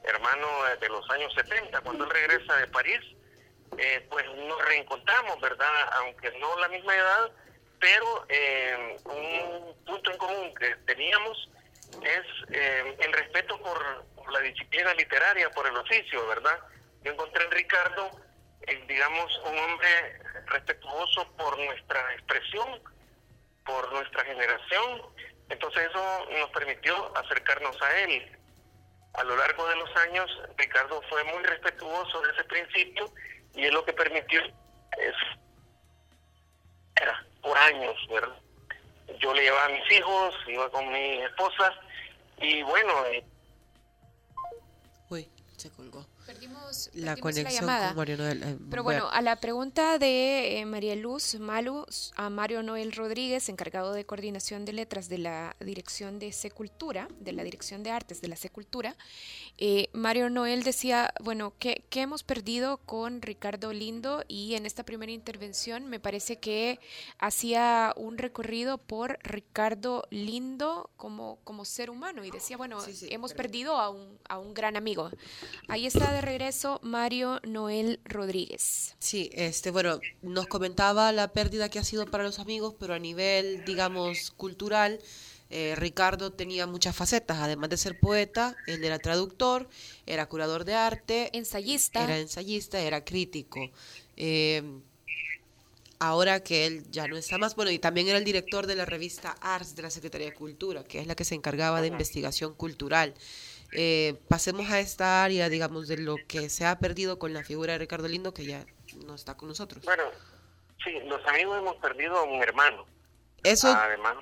hermano de los años 70, cuando él regresa de París, eh, pues nos reencontramos, ¿verdad? Aunque no la misma edad, pero un punto en común que teníamos es eh, el respeto por, la disciplina literaria, por el oficio, ¿verdad? Yo encontré en Ricardo, eh, digamos, un hombre respetuoso por nuestra expresión, por nuestra generación, entonces eso nos permitió acercarnos a él. A lo largo de los años, Ricardo fue muy respetuoso de ese principio y es lo que permitió es, era por años, ¿verdad? yo le llevaba a mis hijos, iba con mi esposa y bueno... Eh, Uy, se colgó la conexión con Mario Noel. Eh, Pero bueno, a la pregunta de eh, María Luz Malu, a Mario Noel Rodríguez, encargado de coordinación de letras de la Dirección de Secultura, de la Dirección de Artes de la Secultura, eh, Mario Noel decía, bueno, ¿qué, ¿qué, hemos perdido con Ricardo Lindo? Y en esta primera intervención me parece que hacía un recorrido por Ricardo Lindo como, como ser humano y decía, bueno, hemos perdido a un, a un gran amigo. Ahí está de regreso Mario Noel Rodríguez. Sí, este, bueno, nos comentaba la pérdida que ha sido para los amigos, pero a nivel, digamos, cultural, eh, Ricardo tenía muchas facetas, además de ser poeta, él era traductor, era curador de arte, ensayista, era ensayista, era crítico. Eh, ahora que él ya no está más, bueno, y también era el director de la revista Arts de la Secretaría de Cultura, que es la que se encargaba de investigación cultural. Eh, pasemos a esta área, digamos, de lo que se ha perdido con la figura de Ricardo Lindo, que ya no está con nosotros. Bueno, sí, los amigos hemos perdido a un hermano. Eso. Además,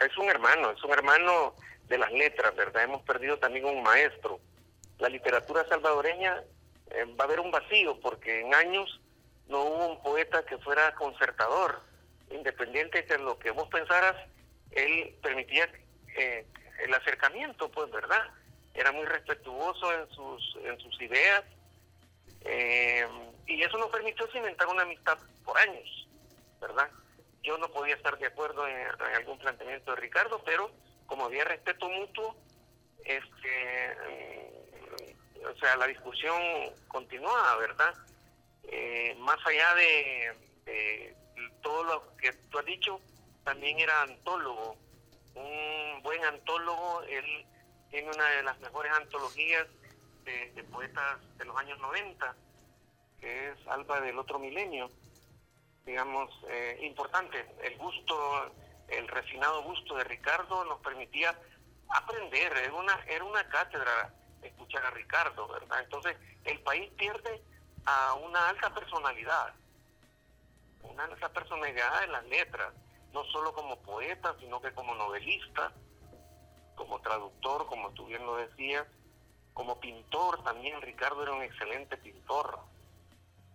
es un hermano, es un hermano de las letras, ¿verdad? Hemos perdido también un maestro. La literatura salvadoreña eh, va a haber un vacío, porque en años no hubo un poeta que fuera concertador. Independiente de lo que vos pensaras, él permitía eh, el acercamiento, pues, ¿verdad? Era muy respetuoso en sus, en sus ideas eh, y eso nos permitió cimentar una amistad por años, ¿verdad? Yo no podía estar de acuerdo en, algún planteamiento de Ricardo, pero como había respeto mutuo, este, mm, o sea, la discusión continuaba, ¿verdad? Eh, más allá de, de todo lo que tú has dicho, también era antólogo, un buen antólogo, él tiene una de las mejores antologías de, poetas de los años 90, que es Alba del otro milenio, digamos, eh, importante. El gusto, el refinado gusto de Ricardo nos permitía aprender, era una, era una cátedra escuchar a Ricardo, ¿verdad? Entonces, el país pierde a una alta personalidad, una de esas personalidades de las letras, no solo como poeta, sino que como novelista, como traductor, como tú bien lo decías, como pintor también, Ricardo era un excelente pintor.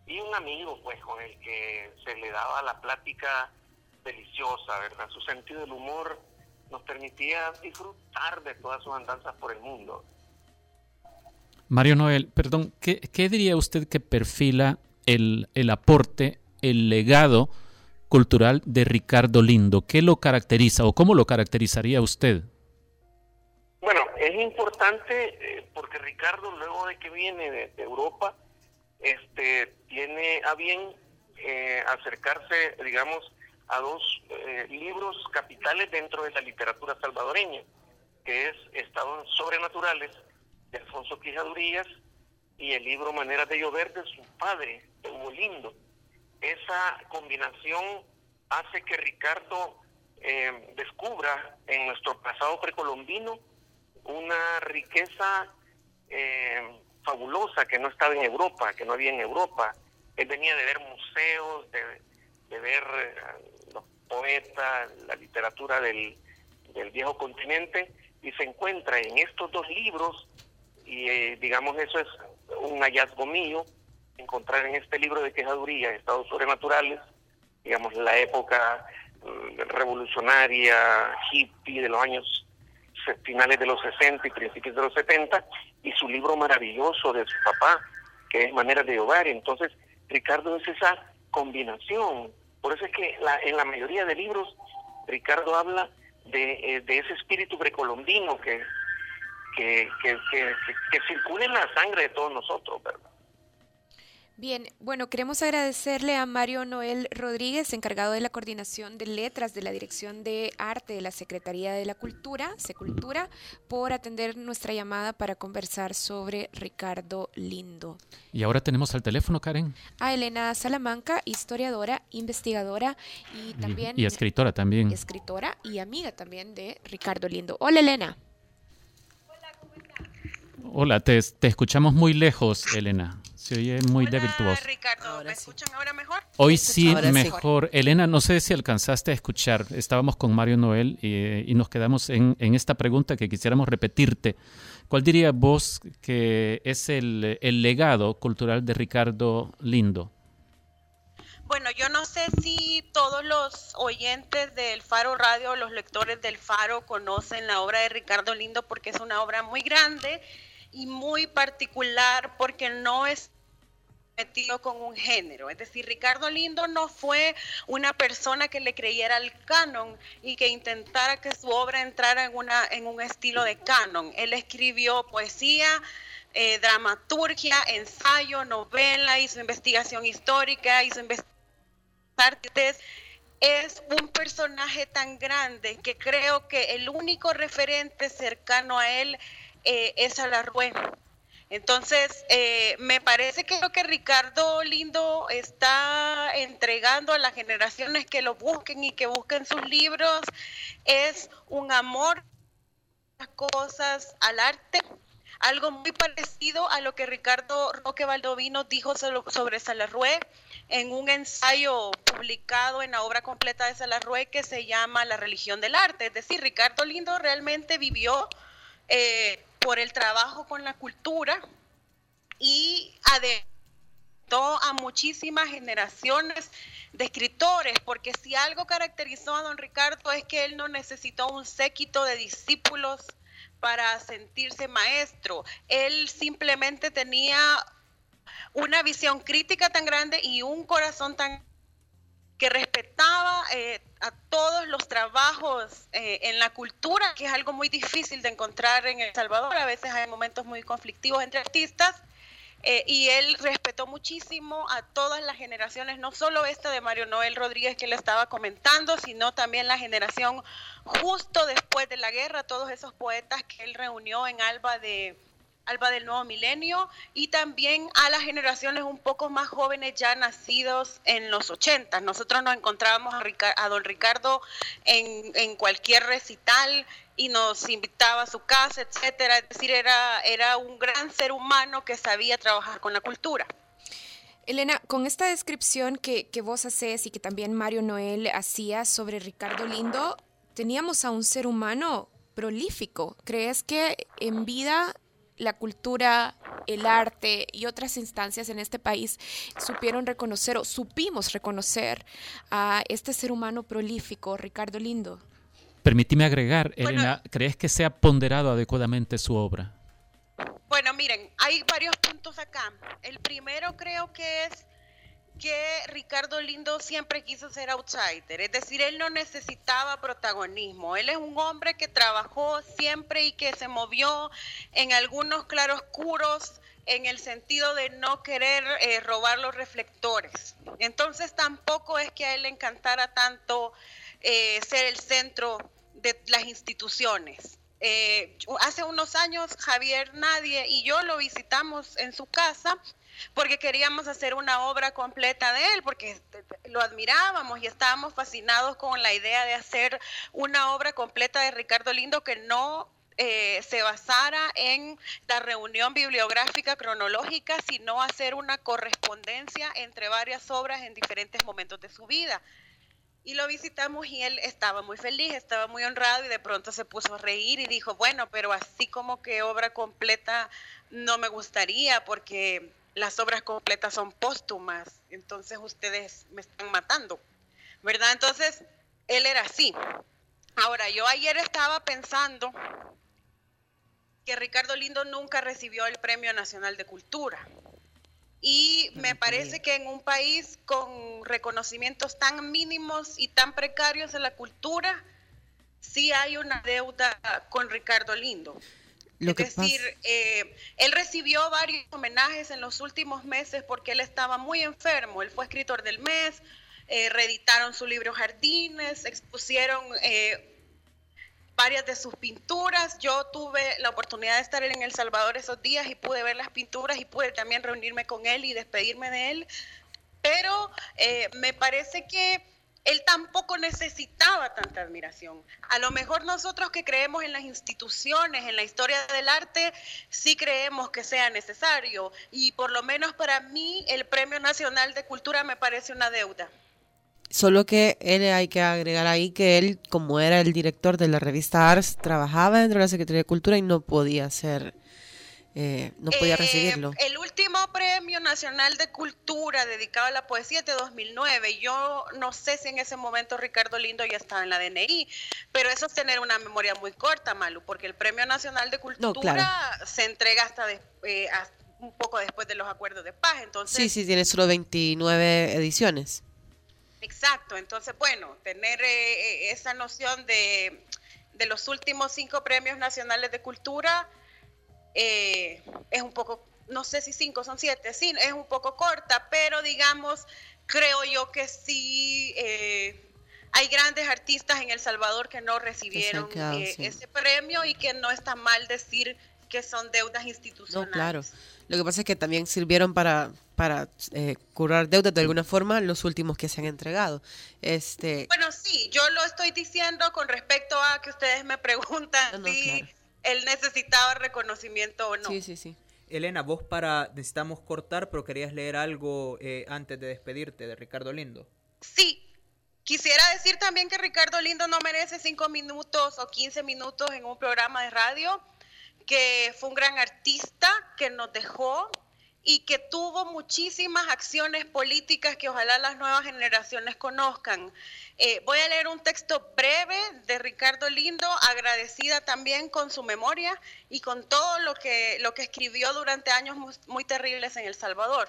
Y un amigo, pues, con el que se le daba la plática deliciosa, ¿verdad? Su sentido del humor nos permitía disfrutar de todas sus andanzas por el mundo. Mario Noel, perdón, ¿qué, diría usted que perfila el, el aporte, el legado cultural de Ricardo Lindo? ¿Qué lo caracteriza o cómo lo caracterizaría usted? Es importante eh, porque Ricardo, luego de que viene de, Europa, este, tiene a bien eh, acercarse, digamos, a dos eh, libros capitales dentro de la literatura salvadoreña, que es Estados Sobrenaturales de Alfonso Quijadurías y el libro Maneras de Llover de su padre, de Hugo Lindo. Esa combinación hace que Ricardo eh, descubra en nuestro pasado precolombino una riqueza eh, fabulosa que no estaba en Europa, que no había en Europa. Él venía de ver museos, de, ver los poetas, la literatura del, viejo continente, y se encuentra en estos dos libros, y eh, digamos eso es un hallazgo mío, encontrar en este libro de quejaduría, Estados Sobrenaturales, digamos la época mm, revolucionaria, hippie de los años finales de los 60 y principios de los 70, y su libro maravilloso de su papá, que es Manera de Hogar. Entonces, Ricardo es esa combinación por eso es que en la mayoría de libros Ricardo habla de, eh, ese espíritu precolombino que, que, que, que, circula en la sangre de todos nosotros, ¿verdad? Bien, bueno, queremos agradecerle a Mario Noel Rodríguez, encargado de la coordinación de letras de la Dirección de Arte de la Secretaría de la Cultura, Secultura, por atender nuestra llamada para conversar sobre Ricardo Lindo. Y ahora tenemos al teléfono, Karen. A Elena Salamanca, historiadora, investigadora y también... Y, escritora también. Escritora y amiga también de Ricardo Lindo. Hola, Elena. Hola, te, te escuchamos muy lejos, Elena. Se oye muy débil tu voz. Ricardo, ¿me escuchan ahora mejor? Hoy sí, mejor. Elena, no sé si alcanzaste a escuchar. Estábamos con Mario Noel y, nos quedamos en, esta pregunta que quisiéramos repetirte. ¿Cuál diría vos que es el, el legado cultural de Ricardo Lindo? Bueno, yo no sé si todos los oyentes del Faro Radio, los lectores del Faro, conocen la obra de Ricardo Lindo porque es una obra muy grande y muy particular porque no es metido con un género. Es decir, Ricardo Lindo no fue una persona que le creyera al canon y que intentara que su obra entrara en, una, en un estilo de canon. Él escribió poesía, eh, dramaturgia, ensayo, novela, hizo investigación histórica, hizo investigación es un personaje tan grande que creo que el único referente cercano a él eh, es Alarrué. Entonces, eh, me parece que lo que Ricardo Lindo está entregando a las generaciones que lo busquen y que busquen sus libros es un amor a las cosas, al arte, algo muy parecido a lo que Ricardo Roque Valdovino dijo sobre Salarrué en un ensayo publicado en la obra completa de Salarrué que se llama La religión del arte. Es decir, Ricardo Lindo realmente vivió eh, por el trabajo con la cultura y adentó a muchísimas generaciones de escritores, porque si algo caracterizó a don Ricardo es que él no necesitó un séquito de discípulos para sentirse maestro. Él simplemente tenía una visión crítica tan grande y un corazón tan que respetaba eh, a todos los trabajos eh, en la cultura, que es algo muy difícil de encontrar en El Salvador. A veces hay momentos muy conflictivos entre artistas. Eh, y él respetó muchísimo a todas las generaciones, no solo esta de Mario Noel Rodríguez que le estaba comentando, sino también la generación justo después de la guerra, todos esos poetas que él reunió en Alba de, Alba del Nuevo Milenio y también a las generaciones un poco más jóvenes ya nacidos en los 80. Nosotros nos encontrábamos a, don Ricardo en, en, cualquier recital y nos invitaba a su casa, etcétera. Es decir, era, era un gran ser humano que sabía trabajar con la cultura. Elena, con esta descripción que, que vos haces y que también Mario Noel hacía sobre Ricardo Lindo, teníamos a un ser humano prolífico. ¿Crees que en vida la cultura, el arte y otras instancias en este país supieron reconocer o supimos reconocer a este ser humano prolífico, Ricardo Lindo? Permíteme agregar, Elena, ¿crees que se ha ponderado adecuadamente su obra? Bueno, miren, hay varios puntos acá. El primero creo que es que Ricardo Lindo siempre quiso ser outsider, es decir, él no necesitaba protagonismo, él es un hombre que trabajó siempre y que se movió en algunos claroscuros en el sentido de no querer eh, robar los reflectores. Entonces tampoco es que a él le encantara tanto eh, ser el centro de las instituciones. Eh, hace unos años Javier Nadie y yo lo visitamos en su casa porque queríamos hacer una obra completa de él, porque lo admirábamos y estábamos fascinados con la idea de hacer una obra completa de Ricardo Lindo que no eh, se basara en la reunión bibliográfica cronológica, sino hacer una correspondencia entre varias obras en diferentes momentos de su vida. Y lo visitamos y él estaba muy feliz, estaba muy honrado y de pronto se puso a reír y dijo, bueno, pero así como que obra completa no me gustaría porque las obras completas son póstumas, entonces ustedes me están matando, ¿verdad? Entonces, él era así. Ahora, yo ayer estaba pensando que Ricardo Lindo nunca recibió el Premio Nacional de Cultura. Y me parece que en un país con reconocimientos tan mínimos y tan precarios en la cultura, sí hay una deuda con Ricardo Lindo es decir, eh, él recibió varios homenajes en los últimos meses porque él estaba muy enfermo. Él fue escritor del mes, eh, reeditaron su libro Jardines, expusieron eh, varias de sus pinturas. Yo tuve la oportunidad de estar en El Salvador esos días y pude ver las pinturas y pude también reunirme con él y despedirme de él. Pero me parece que él tampoco necesitaba tanta admiración. A lo mejor nosotros que creemos en las instituciones, en la historia del arte, sí creemos que sea necesario. Y por lo menos para mí el Premio Nacional de Cultura me parece una deuda. Solo que él hay que agregar ahí que él, como era el director de la revista Ars, trabajaba dentro de la Secretaría de Cultura y no podía ser eh, no podía eh, recibirlo. El último premio nacional de cultura dedicado a la poesía es de 2009. Yo no sé si en ese momento Ricardo Lindo ya estaba en la DNI, pero eso es tener una memoria muy corta, Malu, porque el premio nacional de cultura se entrega eh, hasta, un poco después de los acuerdos de paz. Entonces, sí, sí, tiene solo 29 ediciones. Exacto, entonces, bueno, tener esa noción de, de los últimos cinco premios nacionales de cultura eh, es un poco, no sé si cinco son siete, sí, es un poco corta, pero digamos, creo yo que sí eh, hay grandes artistas en El Salvador que no recibieron eh, ese premio y que no está mal decir que son deudas institucionales. No, claro. Lo que pasa es que también sirvieron para, para curar deudas de alguna forma los últimos que se han entregado. Este... Bueno, sí, yo lo estoy diciendo con respecto a que ustedes me preguntan si él necesitaba reconocimiento o no. Sí, sí, sí. Elena, vos para necesitamos cortar, pero querías leer algo eh, antes de despedirte de Ricardo Lindo. Sí, quisiera decir también que Ricardo Lindo no merece cinco minutos o quince minutos en un programa de radio, que fue un gran artista que nos dejó y que tuvo muchísimas acciones políticas que ojalá las nuevas generaciones conozcan. Eh, voy a leer un texto breve de Ricardo Lindo, agradecida también con su memoria y con todo lo que, lo que escribió durante años muy, terribles en El Salvador.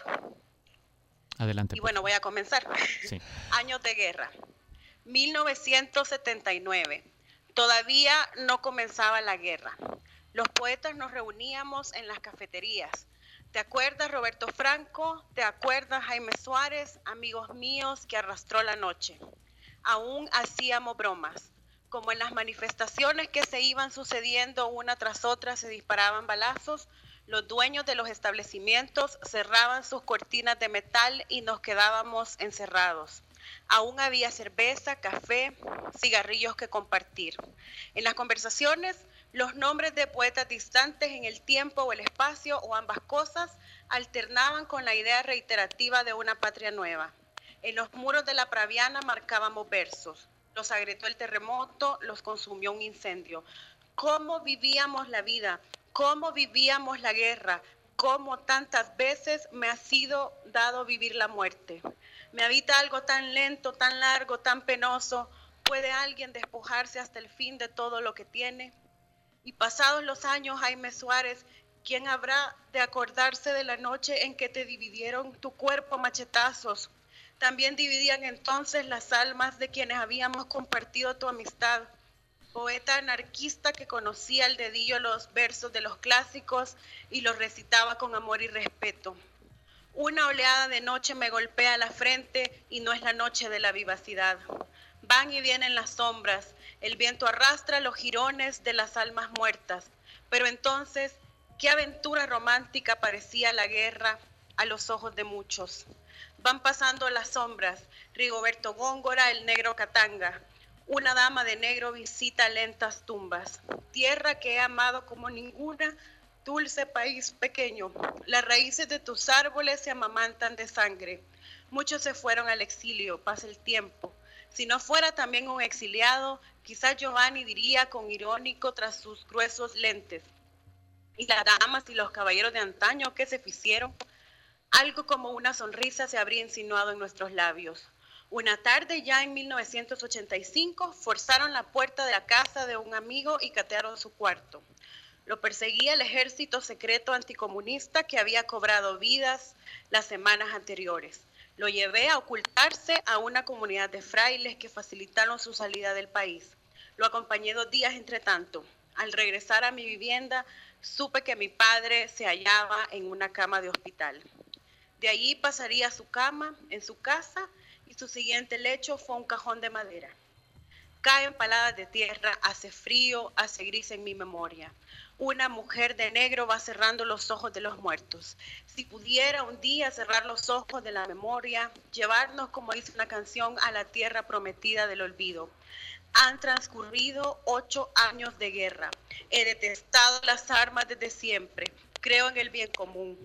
Adelante. Y bueno, voy a comenzar. Años de guerra. 1979. Todavía no comenzaba la guerra. Los poetas nos reuníamos en las cafeterías ¿Te acuerdas Roberto Franco? ¿Te acuerdas Jaime Suárez, amigos míos que arrastró la noche? Aún hacíamos bromas. Como en las manifestaciones que se iban sucediendo una tras otra se disparaban balazos, los dueños de los establecimientos cerraban sus cortinas de metal y nos quedábamos encerrados. Aún había cerveza, café, cigarrillos que compartir. En las conversaciones, los nombres de poetas distantes en el tiempo o el espacio o ambas cosas alternaban con la idea reiterativa de una patria nueva. En los muros de la Praviana marcábamos versos. Los agrietó el terremoto, los consumió un incendio. ¿Cómo vivíamos la vida? ¿Cómo vivíamos la guerra? ¿Cómo tantas veces me ha sido dado vivir la muerte? Me habita algo tan lento, tan largo, tan penoso. ¿Puede alguien despojarse hasta el fin de todo lo que tiene? Y pasados los años, Jaime Suárez, ¿quién habrá de acordarse de la noche en que te dividieron tu cuerpo machetazos? También dividían entonces las almas de quienes habíamos compartido tu amistad. Poeta anarquista que conocía al dedillo los versos de los clásicos y los recitaba con amor y respeto. Una oleada de noche me golpea la frente y no es la noche de la vivacidad. Van y vienen las sombras, el viento arrastra los jirones de las almas muertas. Pero entonces, qué aventura romántica parecía la guerra a los ojos de muchos. Van pasando las sombras, Rigoberto Góngora, el negro Catanga. Una dama de negro visita lentas tumbas. Tierra que he amado como ninguna dulce país pequeño, las raíces de tus árboles se amamantan de sangre. Muchos se fueron al exilio, pasa el tiempo. Si no fuera también un exiliado, quizás Giovanni diría con irónico tras sus gruesos lentes. Y las damas y los caballeros de antaño que se hicieron, algo como una sonrisa se habría insinuado en nuestros labios. Una tarde ya en 1985 forzaron la puerta de la casa de un amigo y catearon su cuarto. Lo perseguía el ejército secreto anticomunista que había cobrado vidas las semanas anteriores. Lo llevé a ocultarse a una comunidad de frailes que facilitaron su salida del país. Lo acompañé dos días entre tanto. Al regresar a mi vivienda, supe que mi padre se hallaba en una cama de hospital. De allí pasaría a su cama en su casa y su siguiente lecho fue un cajón de madera. Caen paladas de tierra, hace frío, hace gris en mi memoria una mujer de negro va cerrando los ojos de los muertos. Si pudiera un día cerrar los ojos de la memoria, llevarnos, como dice una canción, a la tierra prometida del olvido. Han transcurrido ocho años de guerra. He detestado las armas desde siempre. Creo en el bien común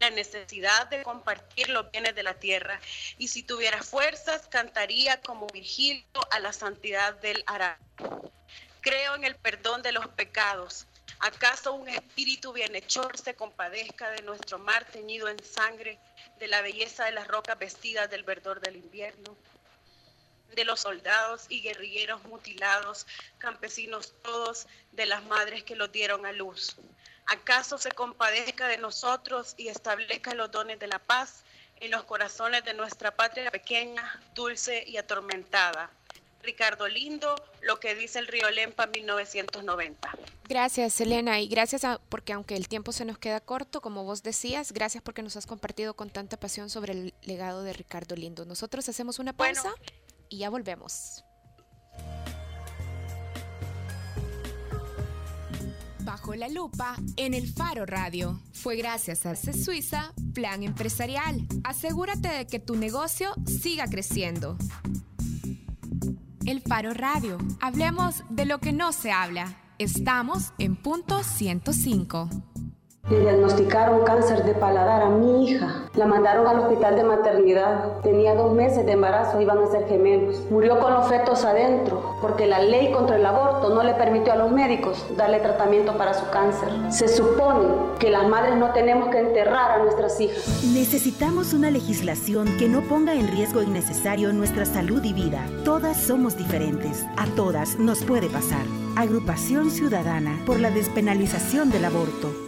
la necesidad de compartir los bienes de la tierra. Y si tuviera fuerzas, cantaría como Virgilio a la santidad del Ará. Creo en el perdón de los pecados, ¿Acaso un espíritu bienhechor se compadezca de nuestro mar teñido en sangre, de la belleza de las rocas vestidas del verdor del invierno? De los soldados y guerrilleros mutilados, campesinos todos, de las madres que los dieron a luz. ¿Acaso se compadezca de nosotros y establezca los dones de la paz en los corazones de nuestra patria pequeña, dulce y atormentada? Ricardo Lindo, lo que dice el Río Lempa 1990. Gracias, Elena, y gracias porque aunque el tiempo se nos queda corto, como vos decías, gracias porque nos has compartido con tanta pasión sobre el legado de Ricardo Lindo. Nosotros hacemos una pausa y ya volvemos. Bajo la lupa en el Faro Radio. Fue gracias a C Suiza Plan Empresarial. Asegúrate de que tu negocio siga creciendo. El Faro Radio. Hablemos de lo que no se habla. Estamos en punto 105. Le diagnosticaron cáncer de paladar a mi hija. La mandaron al hospital de maternidad. Tenía dos meses de embarazo, iban a ser gemelos. Murió con los fetos adentro, porque la ley contra el aborto no le permitió a los médicos darle tratamiento para su cáncer. Se supone que las madres no tenemos que enterrar a nuestras hijas. Necesitamos una legislación que no ponga en riesgo innecesario nuestra salud y vida. Todas somos diferentes. A todas nos puede pasar. Agrupación Ciudadana por la despenalización del aborto.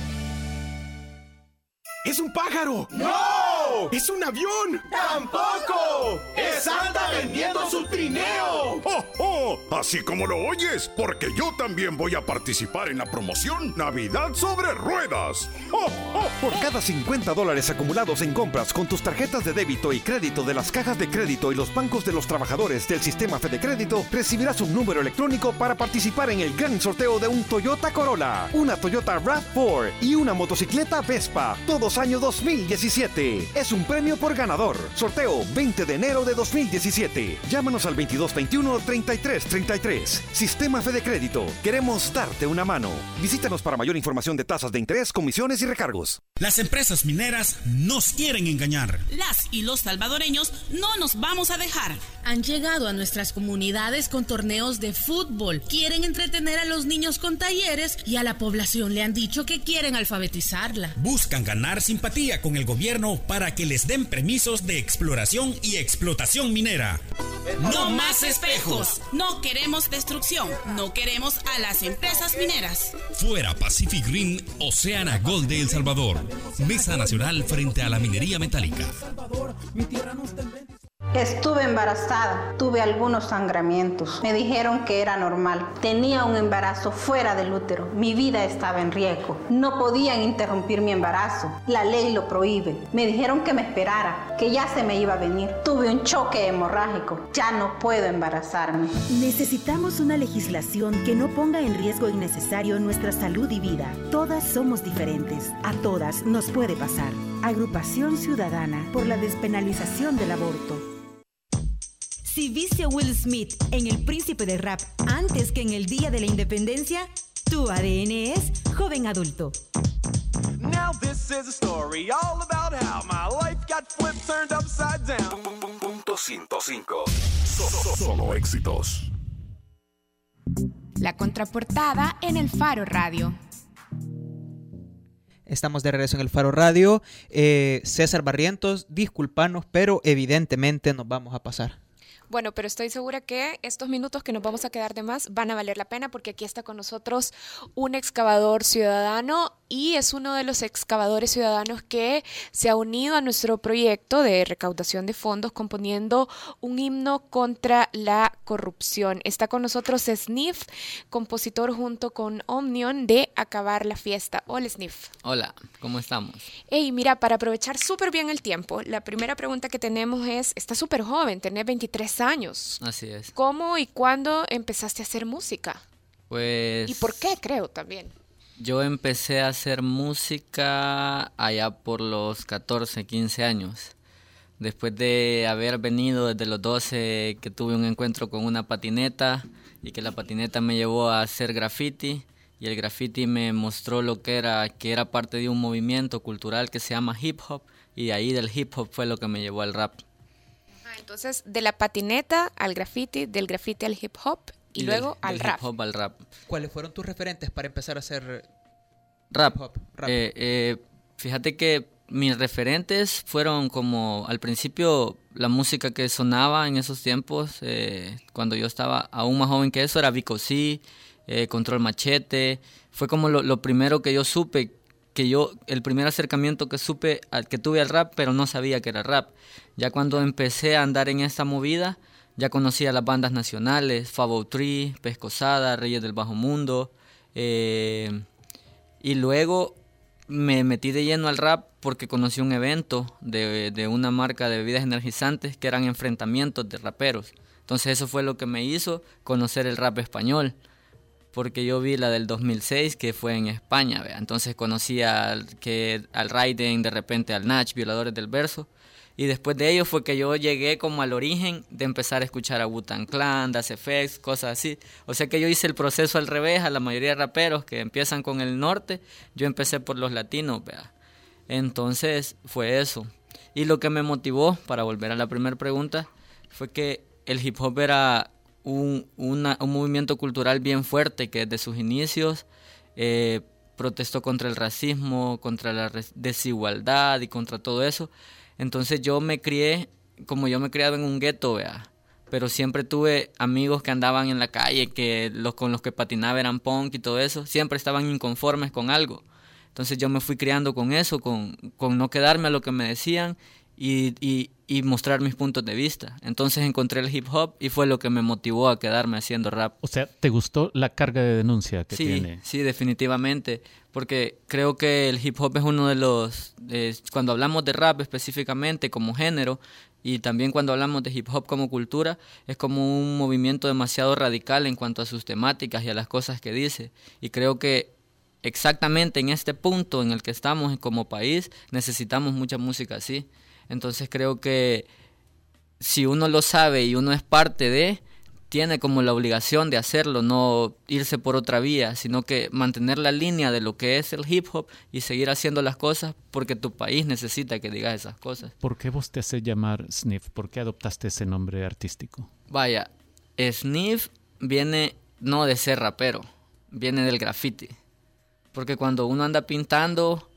¡Es un pájaro! ¡No! ¡Es un avión! ¡Tampoco! ¡Es Santa vendiendo sus trineos! Así como lo oyes, porque yo también voy a participar en la promoción Navidad sobre Ruedas. ¡Oh, oh! Por cada 50 dólares acumulados en compras con tus tarjetas de débito y crédito de las cajas de crédito y los bancos de los trabajadores del sistema Fede Crédito, recibirás un número electrónico para participar en el gran sorteo de un Toyota Corolla, una Toyota RAV4 y una motocicleta Vespa, todos año 2017. Es un premio por ganador. Sorteo 20 de enero de 2017. Llámanos al 2221-3333. Sistema Fede Crédito. Queremos darte una mano. Visítanos para mayor información de tasas de interés, comisiones y recargos. Las empresas mineras nos quieren engañar. Las y los salvadoreños no nos vamos a dejar. Han llegado a nuestras comunidades con torneos de fútbol. Quieren entretener a los niños con talleres y a la población le han dicho que quieren alfabetizarla. Buscan ganar simpatía con el gobierno para que les den permisos de exploración y explotación minera. No más espejos. No queremos destrucción. No queremos a las empresas mineras. Fuera Pacific Green, Oceana Gold de El Salvador. Mesa Nacional frente a la minería metálica. Estuve embarazada, tuve algunos sangramientos. Me dijeron que era normal. Tenía un embarazo fuera del útero. Mi vida estaba en riesgo. No podían interrumpir mi embarazo. La ley lo prohíbe. Me dijeron que me esperara, que ya se me iba a venir. Tuve un choque hemorrágico. Ya no puedo embarazarme. Necesitamos una legislación que no ponga en riesgo innecesario nuestra salud y vida. Todas somos diferentes. A todas nos puede pasar. Agrupación Ciudadana por la despenalización del aborto. Si viste a Will Smith en El Príncipe de Rap antes que en el Día de la Independencia, tu ADN es joven adulto. Now this is a story all about how my life got flipped, turned upside down. Punto 105. So- so- solo éxitos. La contraportada en el Faro Radio. Estamos de regreso en el Faro Radio. Eh, César Barrientos, disculpanos, pero evidentemente nos vamos a pasar. Bueno, pero estoy segura que estos minutos que nos vamos a quedar de más van a valer la pena porque aquí está con nosotros un excavador ciudadano y es uno de los excavadores ciudadanos que se ha unido a nuestro proyecto de recaudación de fondos componiendo un himno contra la corrupción. Está con nosotros Sniff, compositor junto con Omnion de Acabar la Fiesta. Hola Sniff. Hola, ¿cómo estamos? Hey, mira, para aprovechar súper bien el tiempo, la primera pregunta que tenemos es, estás súper joven, tenés 23 años. Así es. ¿Cómo y cuándo empezaste a hacer música? Pues ¿Y por qué, creo, también? yo empecé a hacer música allá por los 14, 15 años. Después de haber venido desde los 12 que tuve un encuentro con una patineta y que la patineta me llevó a hacer graffiti y el graffiti me mostró lo que era que era parte de un movimiento cultural que se llama hip hop y de ahí del hip hop fue lo que me llevó al rap. Entonces, de la patineta al graffiti, del graffiti al hip hop y, luego al del rap. Hip hop al rap. ¿Cuáles fueron tus referentes para empezar a hacer Rap. hip hop? Rap. Eh, eh, fíjate que mis referentes fueron como al principio la música que sonaba en esos tiempos, eh, cuando yo estaba aún más joven que eso, era Vico C, eh, Control Machete. Fue como lo, lo primero que yo supe, que yo, el primer acercamiento que supe, que tuve al rap, pero no sabía que era rap. Ya cuando empecé a andar en esta movida, ya conocía las bandas nacionales, Fabo Tree, Pescosada, Reyes del Bajo Mundo. eh, y luego me metí de lleno al rap porque conocí un evento de, de una marca de bebidas energizantes que eran enfrentamientos de raperos. Entonces eso fue lo que me hizo conocer el rap español. Porque yo vi la del 2006 que fue en España, ¿vea? entonces conocí al, que, al Raiden, de repente al Nach, Violadores del Verso. Y después de ello fue que yo llegué como al origen de empezar a escuchar a Wu-Tang Clan, Das FX, cosas así. O sea que yo hice el proceso al revés a la mayoría de raperos que empiezan con el norte. Yo empecé por los latinos, vea. Entonces fue eso. Y lo que me motivó, para volver a la primera pregunta, fue que el hip hop era un, un movimiento cultural bien fuerte que desde sus inicios eh, protestó contra el racismo, contra la desigualdad y contra todo eso. Entonces yo me crié, como yo me he criado en un gueto, vea, pero siempre tuve amigos que andaban en la calle, que los con los que patinaba eran punk y todo eso, siempre estaban inconformes con algo. Entonces yo me fui criando con eso, con, con no quedarme a lo que me decían y, y, y mostrar mis puntos de vista. Entonces encontré el hip hop y fue lo que me motivó a quedarme haciendo rap. O sea, ¿te gustó la carga de denuncia que sí, tiene? Sí, definitivamente, porque creo que el hip hop es uno de los, eh, cuando hablamos de rap específicamente como género y también cuando hablamos de hip hop como cultura, es como un movimiento demasiado radical en cuanto a sus temáticas y a las cosas que dice. Y creo que exactamente en este punto en el que estamos como país necesitamos mucha música así. Entonces creo que si uno lo sabe y uno es parte de, tiene como la obligación de hacerlo, no irse por otra vía, sino que mantener la línea de lo que es el hip hop y seguir haciendo las cosas porque tu país necesita que digas esas cosas. ¿Por qué vos te haces llamar Sniff? ¿Por qué adoptaste ese nombre artístico? Vaya, Sniff viene no de ser rapero, viene del graffiti. Porque cuando uno anda pintando,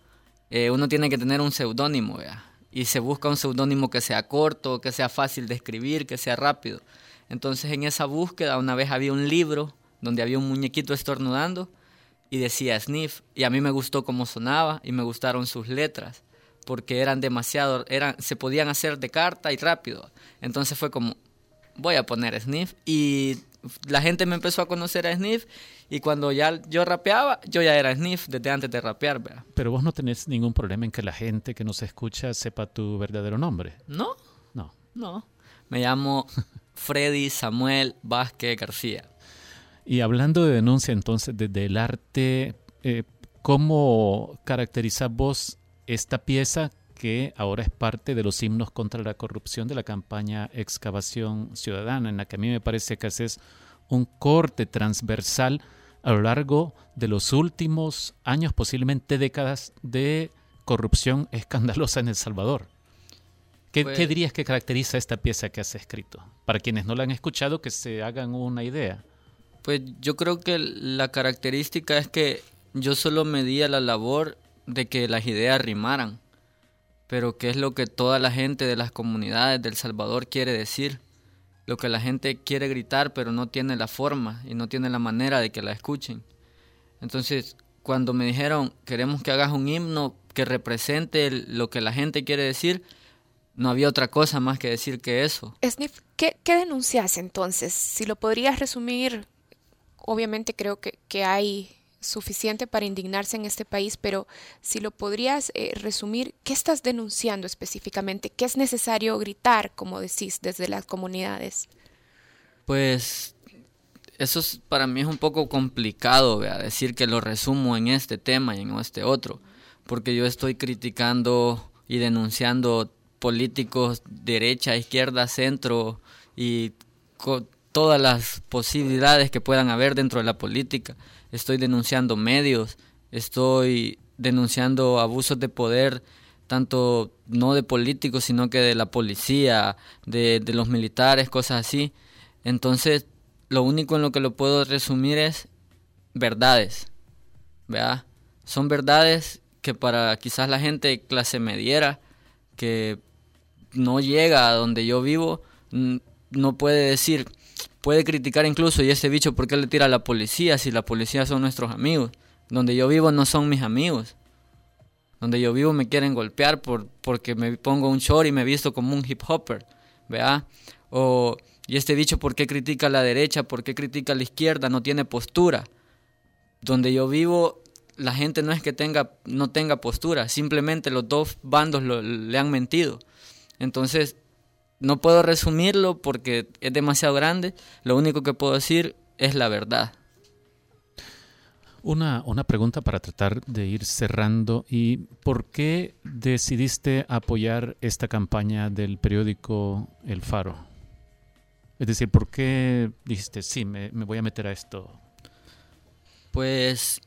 eh, uno tiene que tener un seudónimo, ¿vea? Y se busca un seudónimo que sea corto, que sea fácil de escribir, que sea rápido. Entonces en esa búsqueda una vez había un libro donde había un muñequito estornudando y decía Sniff y a mí me gustó cómo sonaba y me gustaron sus letras porque eran demasiado, eran, se podían hacer de carta y rápido. Entonces fue como, voy a poner Sniff y la gente me empezó a conocer a Sniff y cuando ya yo rapeaba, yo ya era Sniff desde antes de rapear. ¿verdad? Pero vos no tenés ningún problema en que la gente que nos escucha sepa tu verdadero nombre. No, No. no. Me llamo Freddy Samuel Vázquez García. Y hablando de denuncia entonces desde el arte, eh, ¿cómo caracterizas vos esta pieza que ahora es parte de los himnos contra la corrupción de la campaña Excavación Ciudadana, en la que a mí me parece que haces un corte transversal a lo largo de los últimos años, posiblemente décadas, de corrupción escandalosa en El Salvador. ¿Qué, Pues- qué dirías que caracteriza esta pieza que has escrito? Para quienes no la han escuchado, que se hagan una idea. Pues yo creo que la característica es que yo solo medía la labor de que las ideas rimaran, pero qué es lo que toda la gente de las comunidades del Salvador quiere decir, lo que la gente quiere gritar pero no tiene la forma y no tiene la manera de que la escuchen. Entonces, cuando me dijeron, queremos que hagas un himno que represente lo que la gente quiere decir, no había otra cosa más que decir que eso. Sniff, ¿qué, qué denuncias entonces? Si lo podrías resumir, obviamente creo que, que hay suficiente para indignarse en este país, pero si lo podrías eh, resumir, ¿qué estás denunciando específicamente? ¿Qué es necesario gritar, como decís, desde las comunidades? Pues eso es- para mí es un poco complicado, vea, decir que lo resumo en este tema y en este otro, porque yo estoy criticando y denunciando políticos derecha, izquierda, centro y todas las posibilidades que puedan haber dentro de la política. Estoy denunciando medios, estoy denunciando abusos de poder, tanto no de políticos, sino que de la policía, de, los militares, cosas así. Entonces, lo único en lo que lo puedo resumir es verdades. ¿Verdad? Son verdades que para quizás la gente clase mediera, que no llega a donde yo vivo, no puede decir, puede criticar incluso, y ese bicho, ¿por qué le tira a la policía si la policía son nuestros amigos? Donde yo vivo no son mis amigos. Donde yo vivo me quieren golpear por, porque me pongo un short y me visto como un hip hopper, ¿verdad? O, y este bicho, ¿por qué critica a la derecha? ¿Por qué critica a la izquierda? No tiene postura. Donde yo vivo, la gente no es que tenga, no tenga postura, simplemente los dos bandos lo- le han mentido. Entonces, no puedo resumirlo porque es demasiado grande. Lo único que puedo decir es la verdad. Una, una pregunta para tratar de ir cerrando. ¿Y por qué decidiste apoyar esta campaña del periódico El Faro? Es decir, ¿por qué dijiste, sí, me, me voy a meter a esto? Pues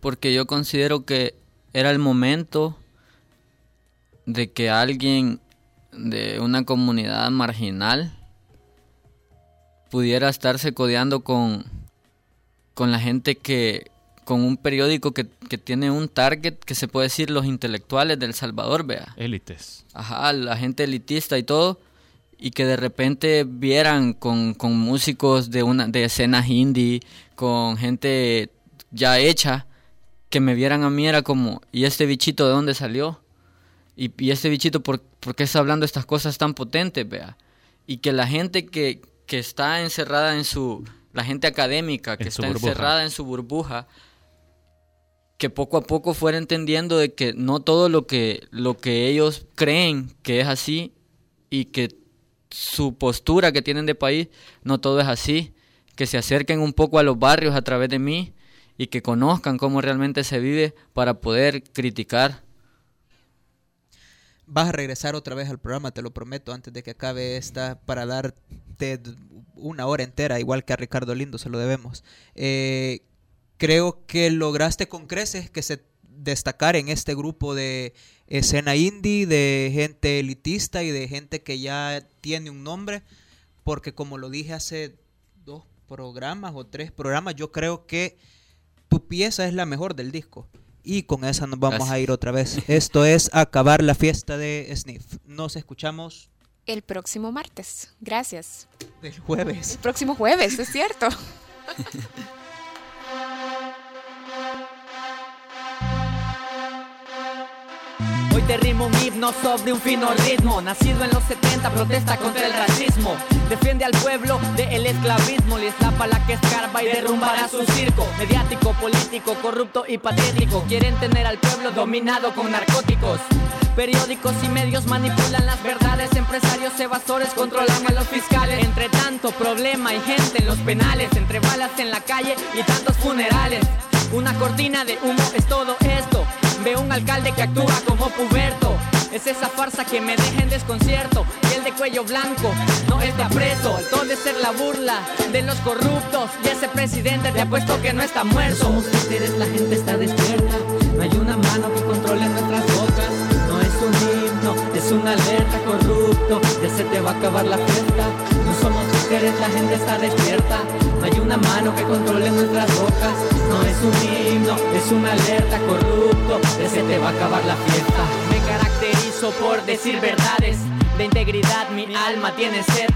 porque yo considero que era el momento de que alguien de una comunidad marginal pudiera estarse codeando con, con la gente que, con un periódico que, que tiene un target que se puede decir los intelectuales del Salvador, vea. Élites. Ajá, la gente elitista y todo, y que de repente vieran con, con músicos de una de escenas indie, con gente ya hecha, que me vieran a mí era como, ¿y este bichito de dónde salió? Y, y ese bichito, ¿por, ¿por, qué está hablando estas cosas tan potentes, vea? Y que la gente que, que está encerrada en su... La gente académica que está encerrada en su burbuja, que poco a poco fuera entendiendo de que no todo lo que, lo que ellos creen que es así y que su postura que tienen de país, no todo es así, que se acerquen un poco a los barrios a través de mí y que conozcan cómo realmente se vive para poder criticar. Vas a regresar otra vez al programa, te lo prometo, antes de que acabe esta, para darte una hora entera, igual que a Ricardo Lindo se lo debemos. Eh, creo que lograste con creces que se destacar en este grupo de escena indie, de gente elitista y de gente que ya tiene un nombre, porque como lo dije hace dos programas o tres programas, yo creo que tu pieza es la mejor del disco. Y con esa nos vamos a ir otra vez. Esto es acabar la fiesta de Sniff. Nos escuchamos el próximo martes. Gracias. El jueves. El próximo jueves, es cierto. te rimo un himno sobre un fino ritmo. Nacido en los 70, protesta contra el racismo. Defiende al pueblo del esclavismo. Les tapa la que escarba y derrumbará su circo. Mediático, político, corrupto y patético. Quieren tener al pueblo dominado con narcóticos. Periódicos y medios manipulan las verdades, empresarios evasores controlan a los fiscales. Entre tanto problema y gente en los penales, entre balas en la calle y tantos funerales. Una cortina de humo es todo esto. Veo un alcalde que actúa como puberto. Es esa farsa que me deja en desconcierto. Y el de cuello blanco no es de apreso. Todo de ser la burla de los corruptos. Y ese presidente te apuesto que no está muerto. Somos títeres, la gente está despierta. No hay una mano que controle nuestras bocas. No es un himno, es una alerta corrupto. Ya se te va a acabar la fiesta. La gente está despierta. No hay una mano que controle nuestras bocas. No es un himno, es una alerta corrupto. Ya se te va a acabar la fiesta. Me caracterizo por decir verdades. De integridad mi alma tiene sed.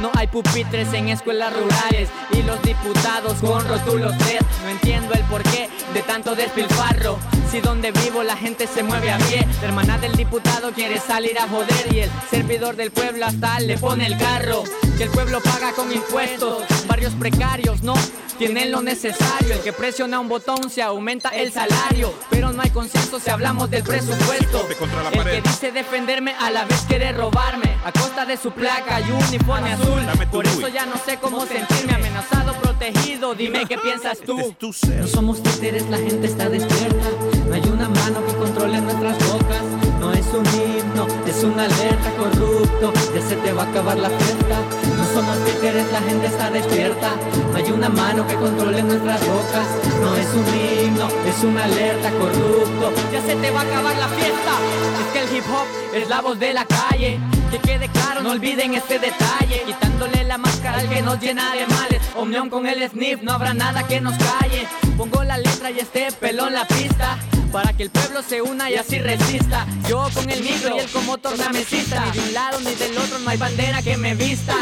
No hay pupitres en escuelas rurales y los diputados con rótulos LED. No entiendo el porqué de tanto despilfarro. Si donde vivo la gente se mueve a pie, la hermana del diputado quiere salir a joder y el servidor del pueblo hasta le pone el carro. Que el pueblo paga con impuestos, barrios precarios, no tienen lo necesario. El que presiona un botón se aumenta el salario, pero no hay consenso si hablamos del presupuesto. El que dice defenderme a la vez quiere robarme a costa de su placa y un uniforme azul. Por eso ya no sé cómo sentirme amenazado, protegido. Dime qué piensas tú. No somos títeres, la gente está despierta. No hay una mano que controle nuestras bocas. No es un himno, es una alerta corrupto. Ya se te va a acabar la fiesta. No somos títeres, la gente está despierta. No hay una mano que controle nuestras bocas. No es un himno, es una alerta corrupto. Ya se te va a acabar la fiesta. Es que el hip hop es la voz de la calle. Que quede claro, no olviden este detalle. Quitándole la máscara al que nos llena de males. Unión con el sniff, no habrá nada que nos calle. Pongo la letra y este pelón la pista. Para que el pueblo se una y así resista. Yo con el micro y él como tornamesista. Ni de un lado ni del otro no hay bandera que me vista.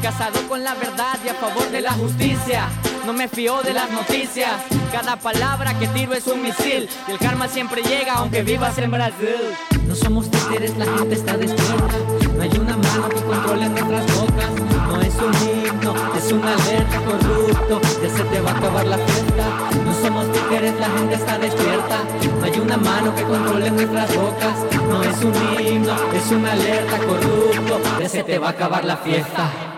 Casado con la verdad y a favor de la justicia. No me fío de las noticias. Cada palabra que tiro es un misil. Y el karma siempre llega aunque vivas en Brasil. No somos títeres, la gente está despierta. No hay una mano que controle nuestras bocas. No es un himno, es una alerta corrupto. Ya se te va a acabar la fiesta. No somos títeres, la gente está despierta. No hay una mano que controle nuestras bocas. No es un himno, es una alerta corrupto. Ya se te va a acabar la fiesta.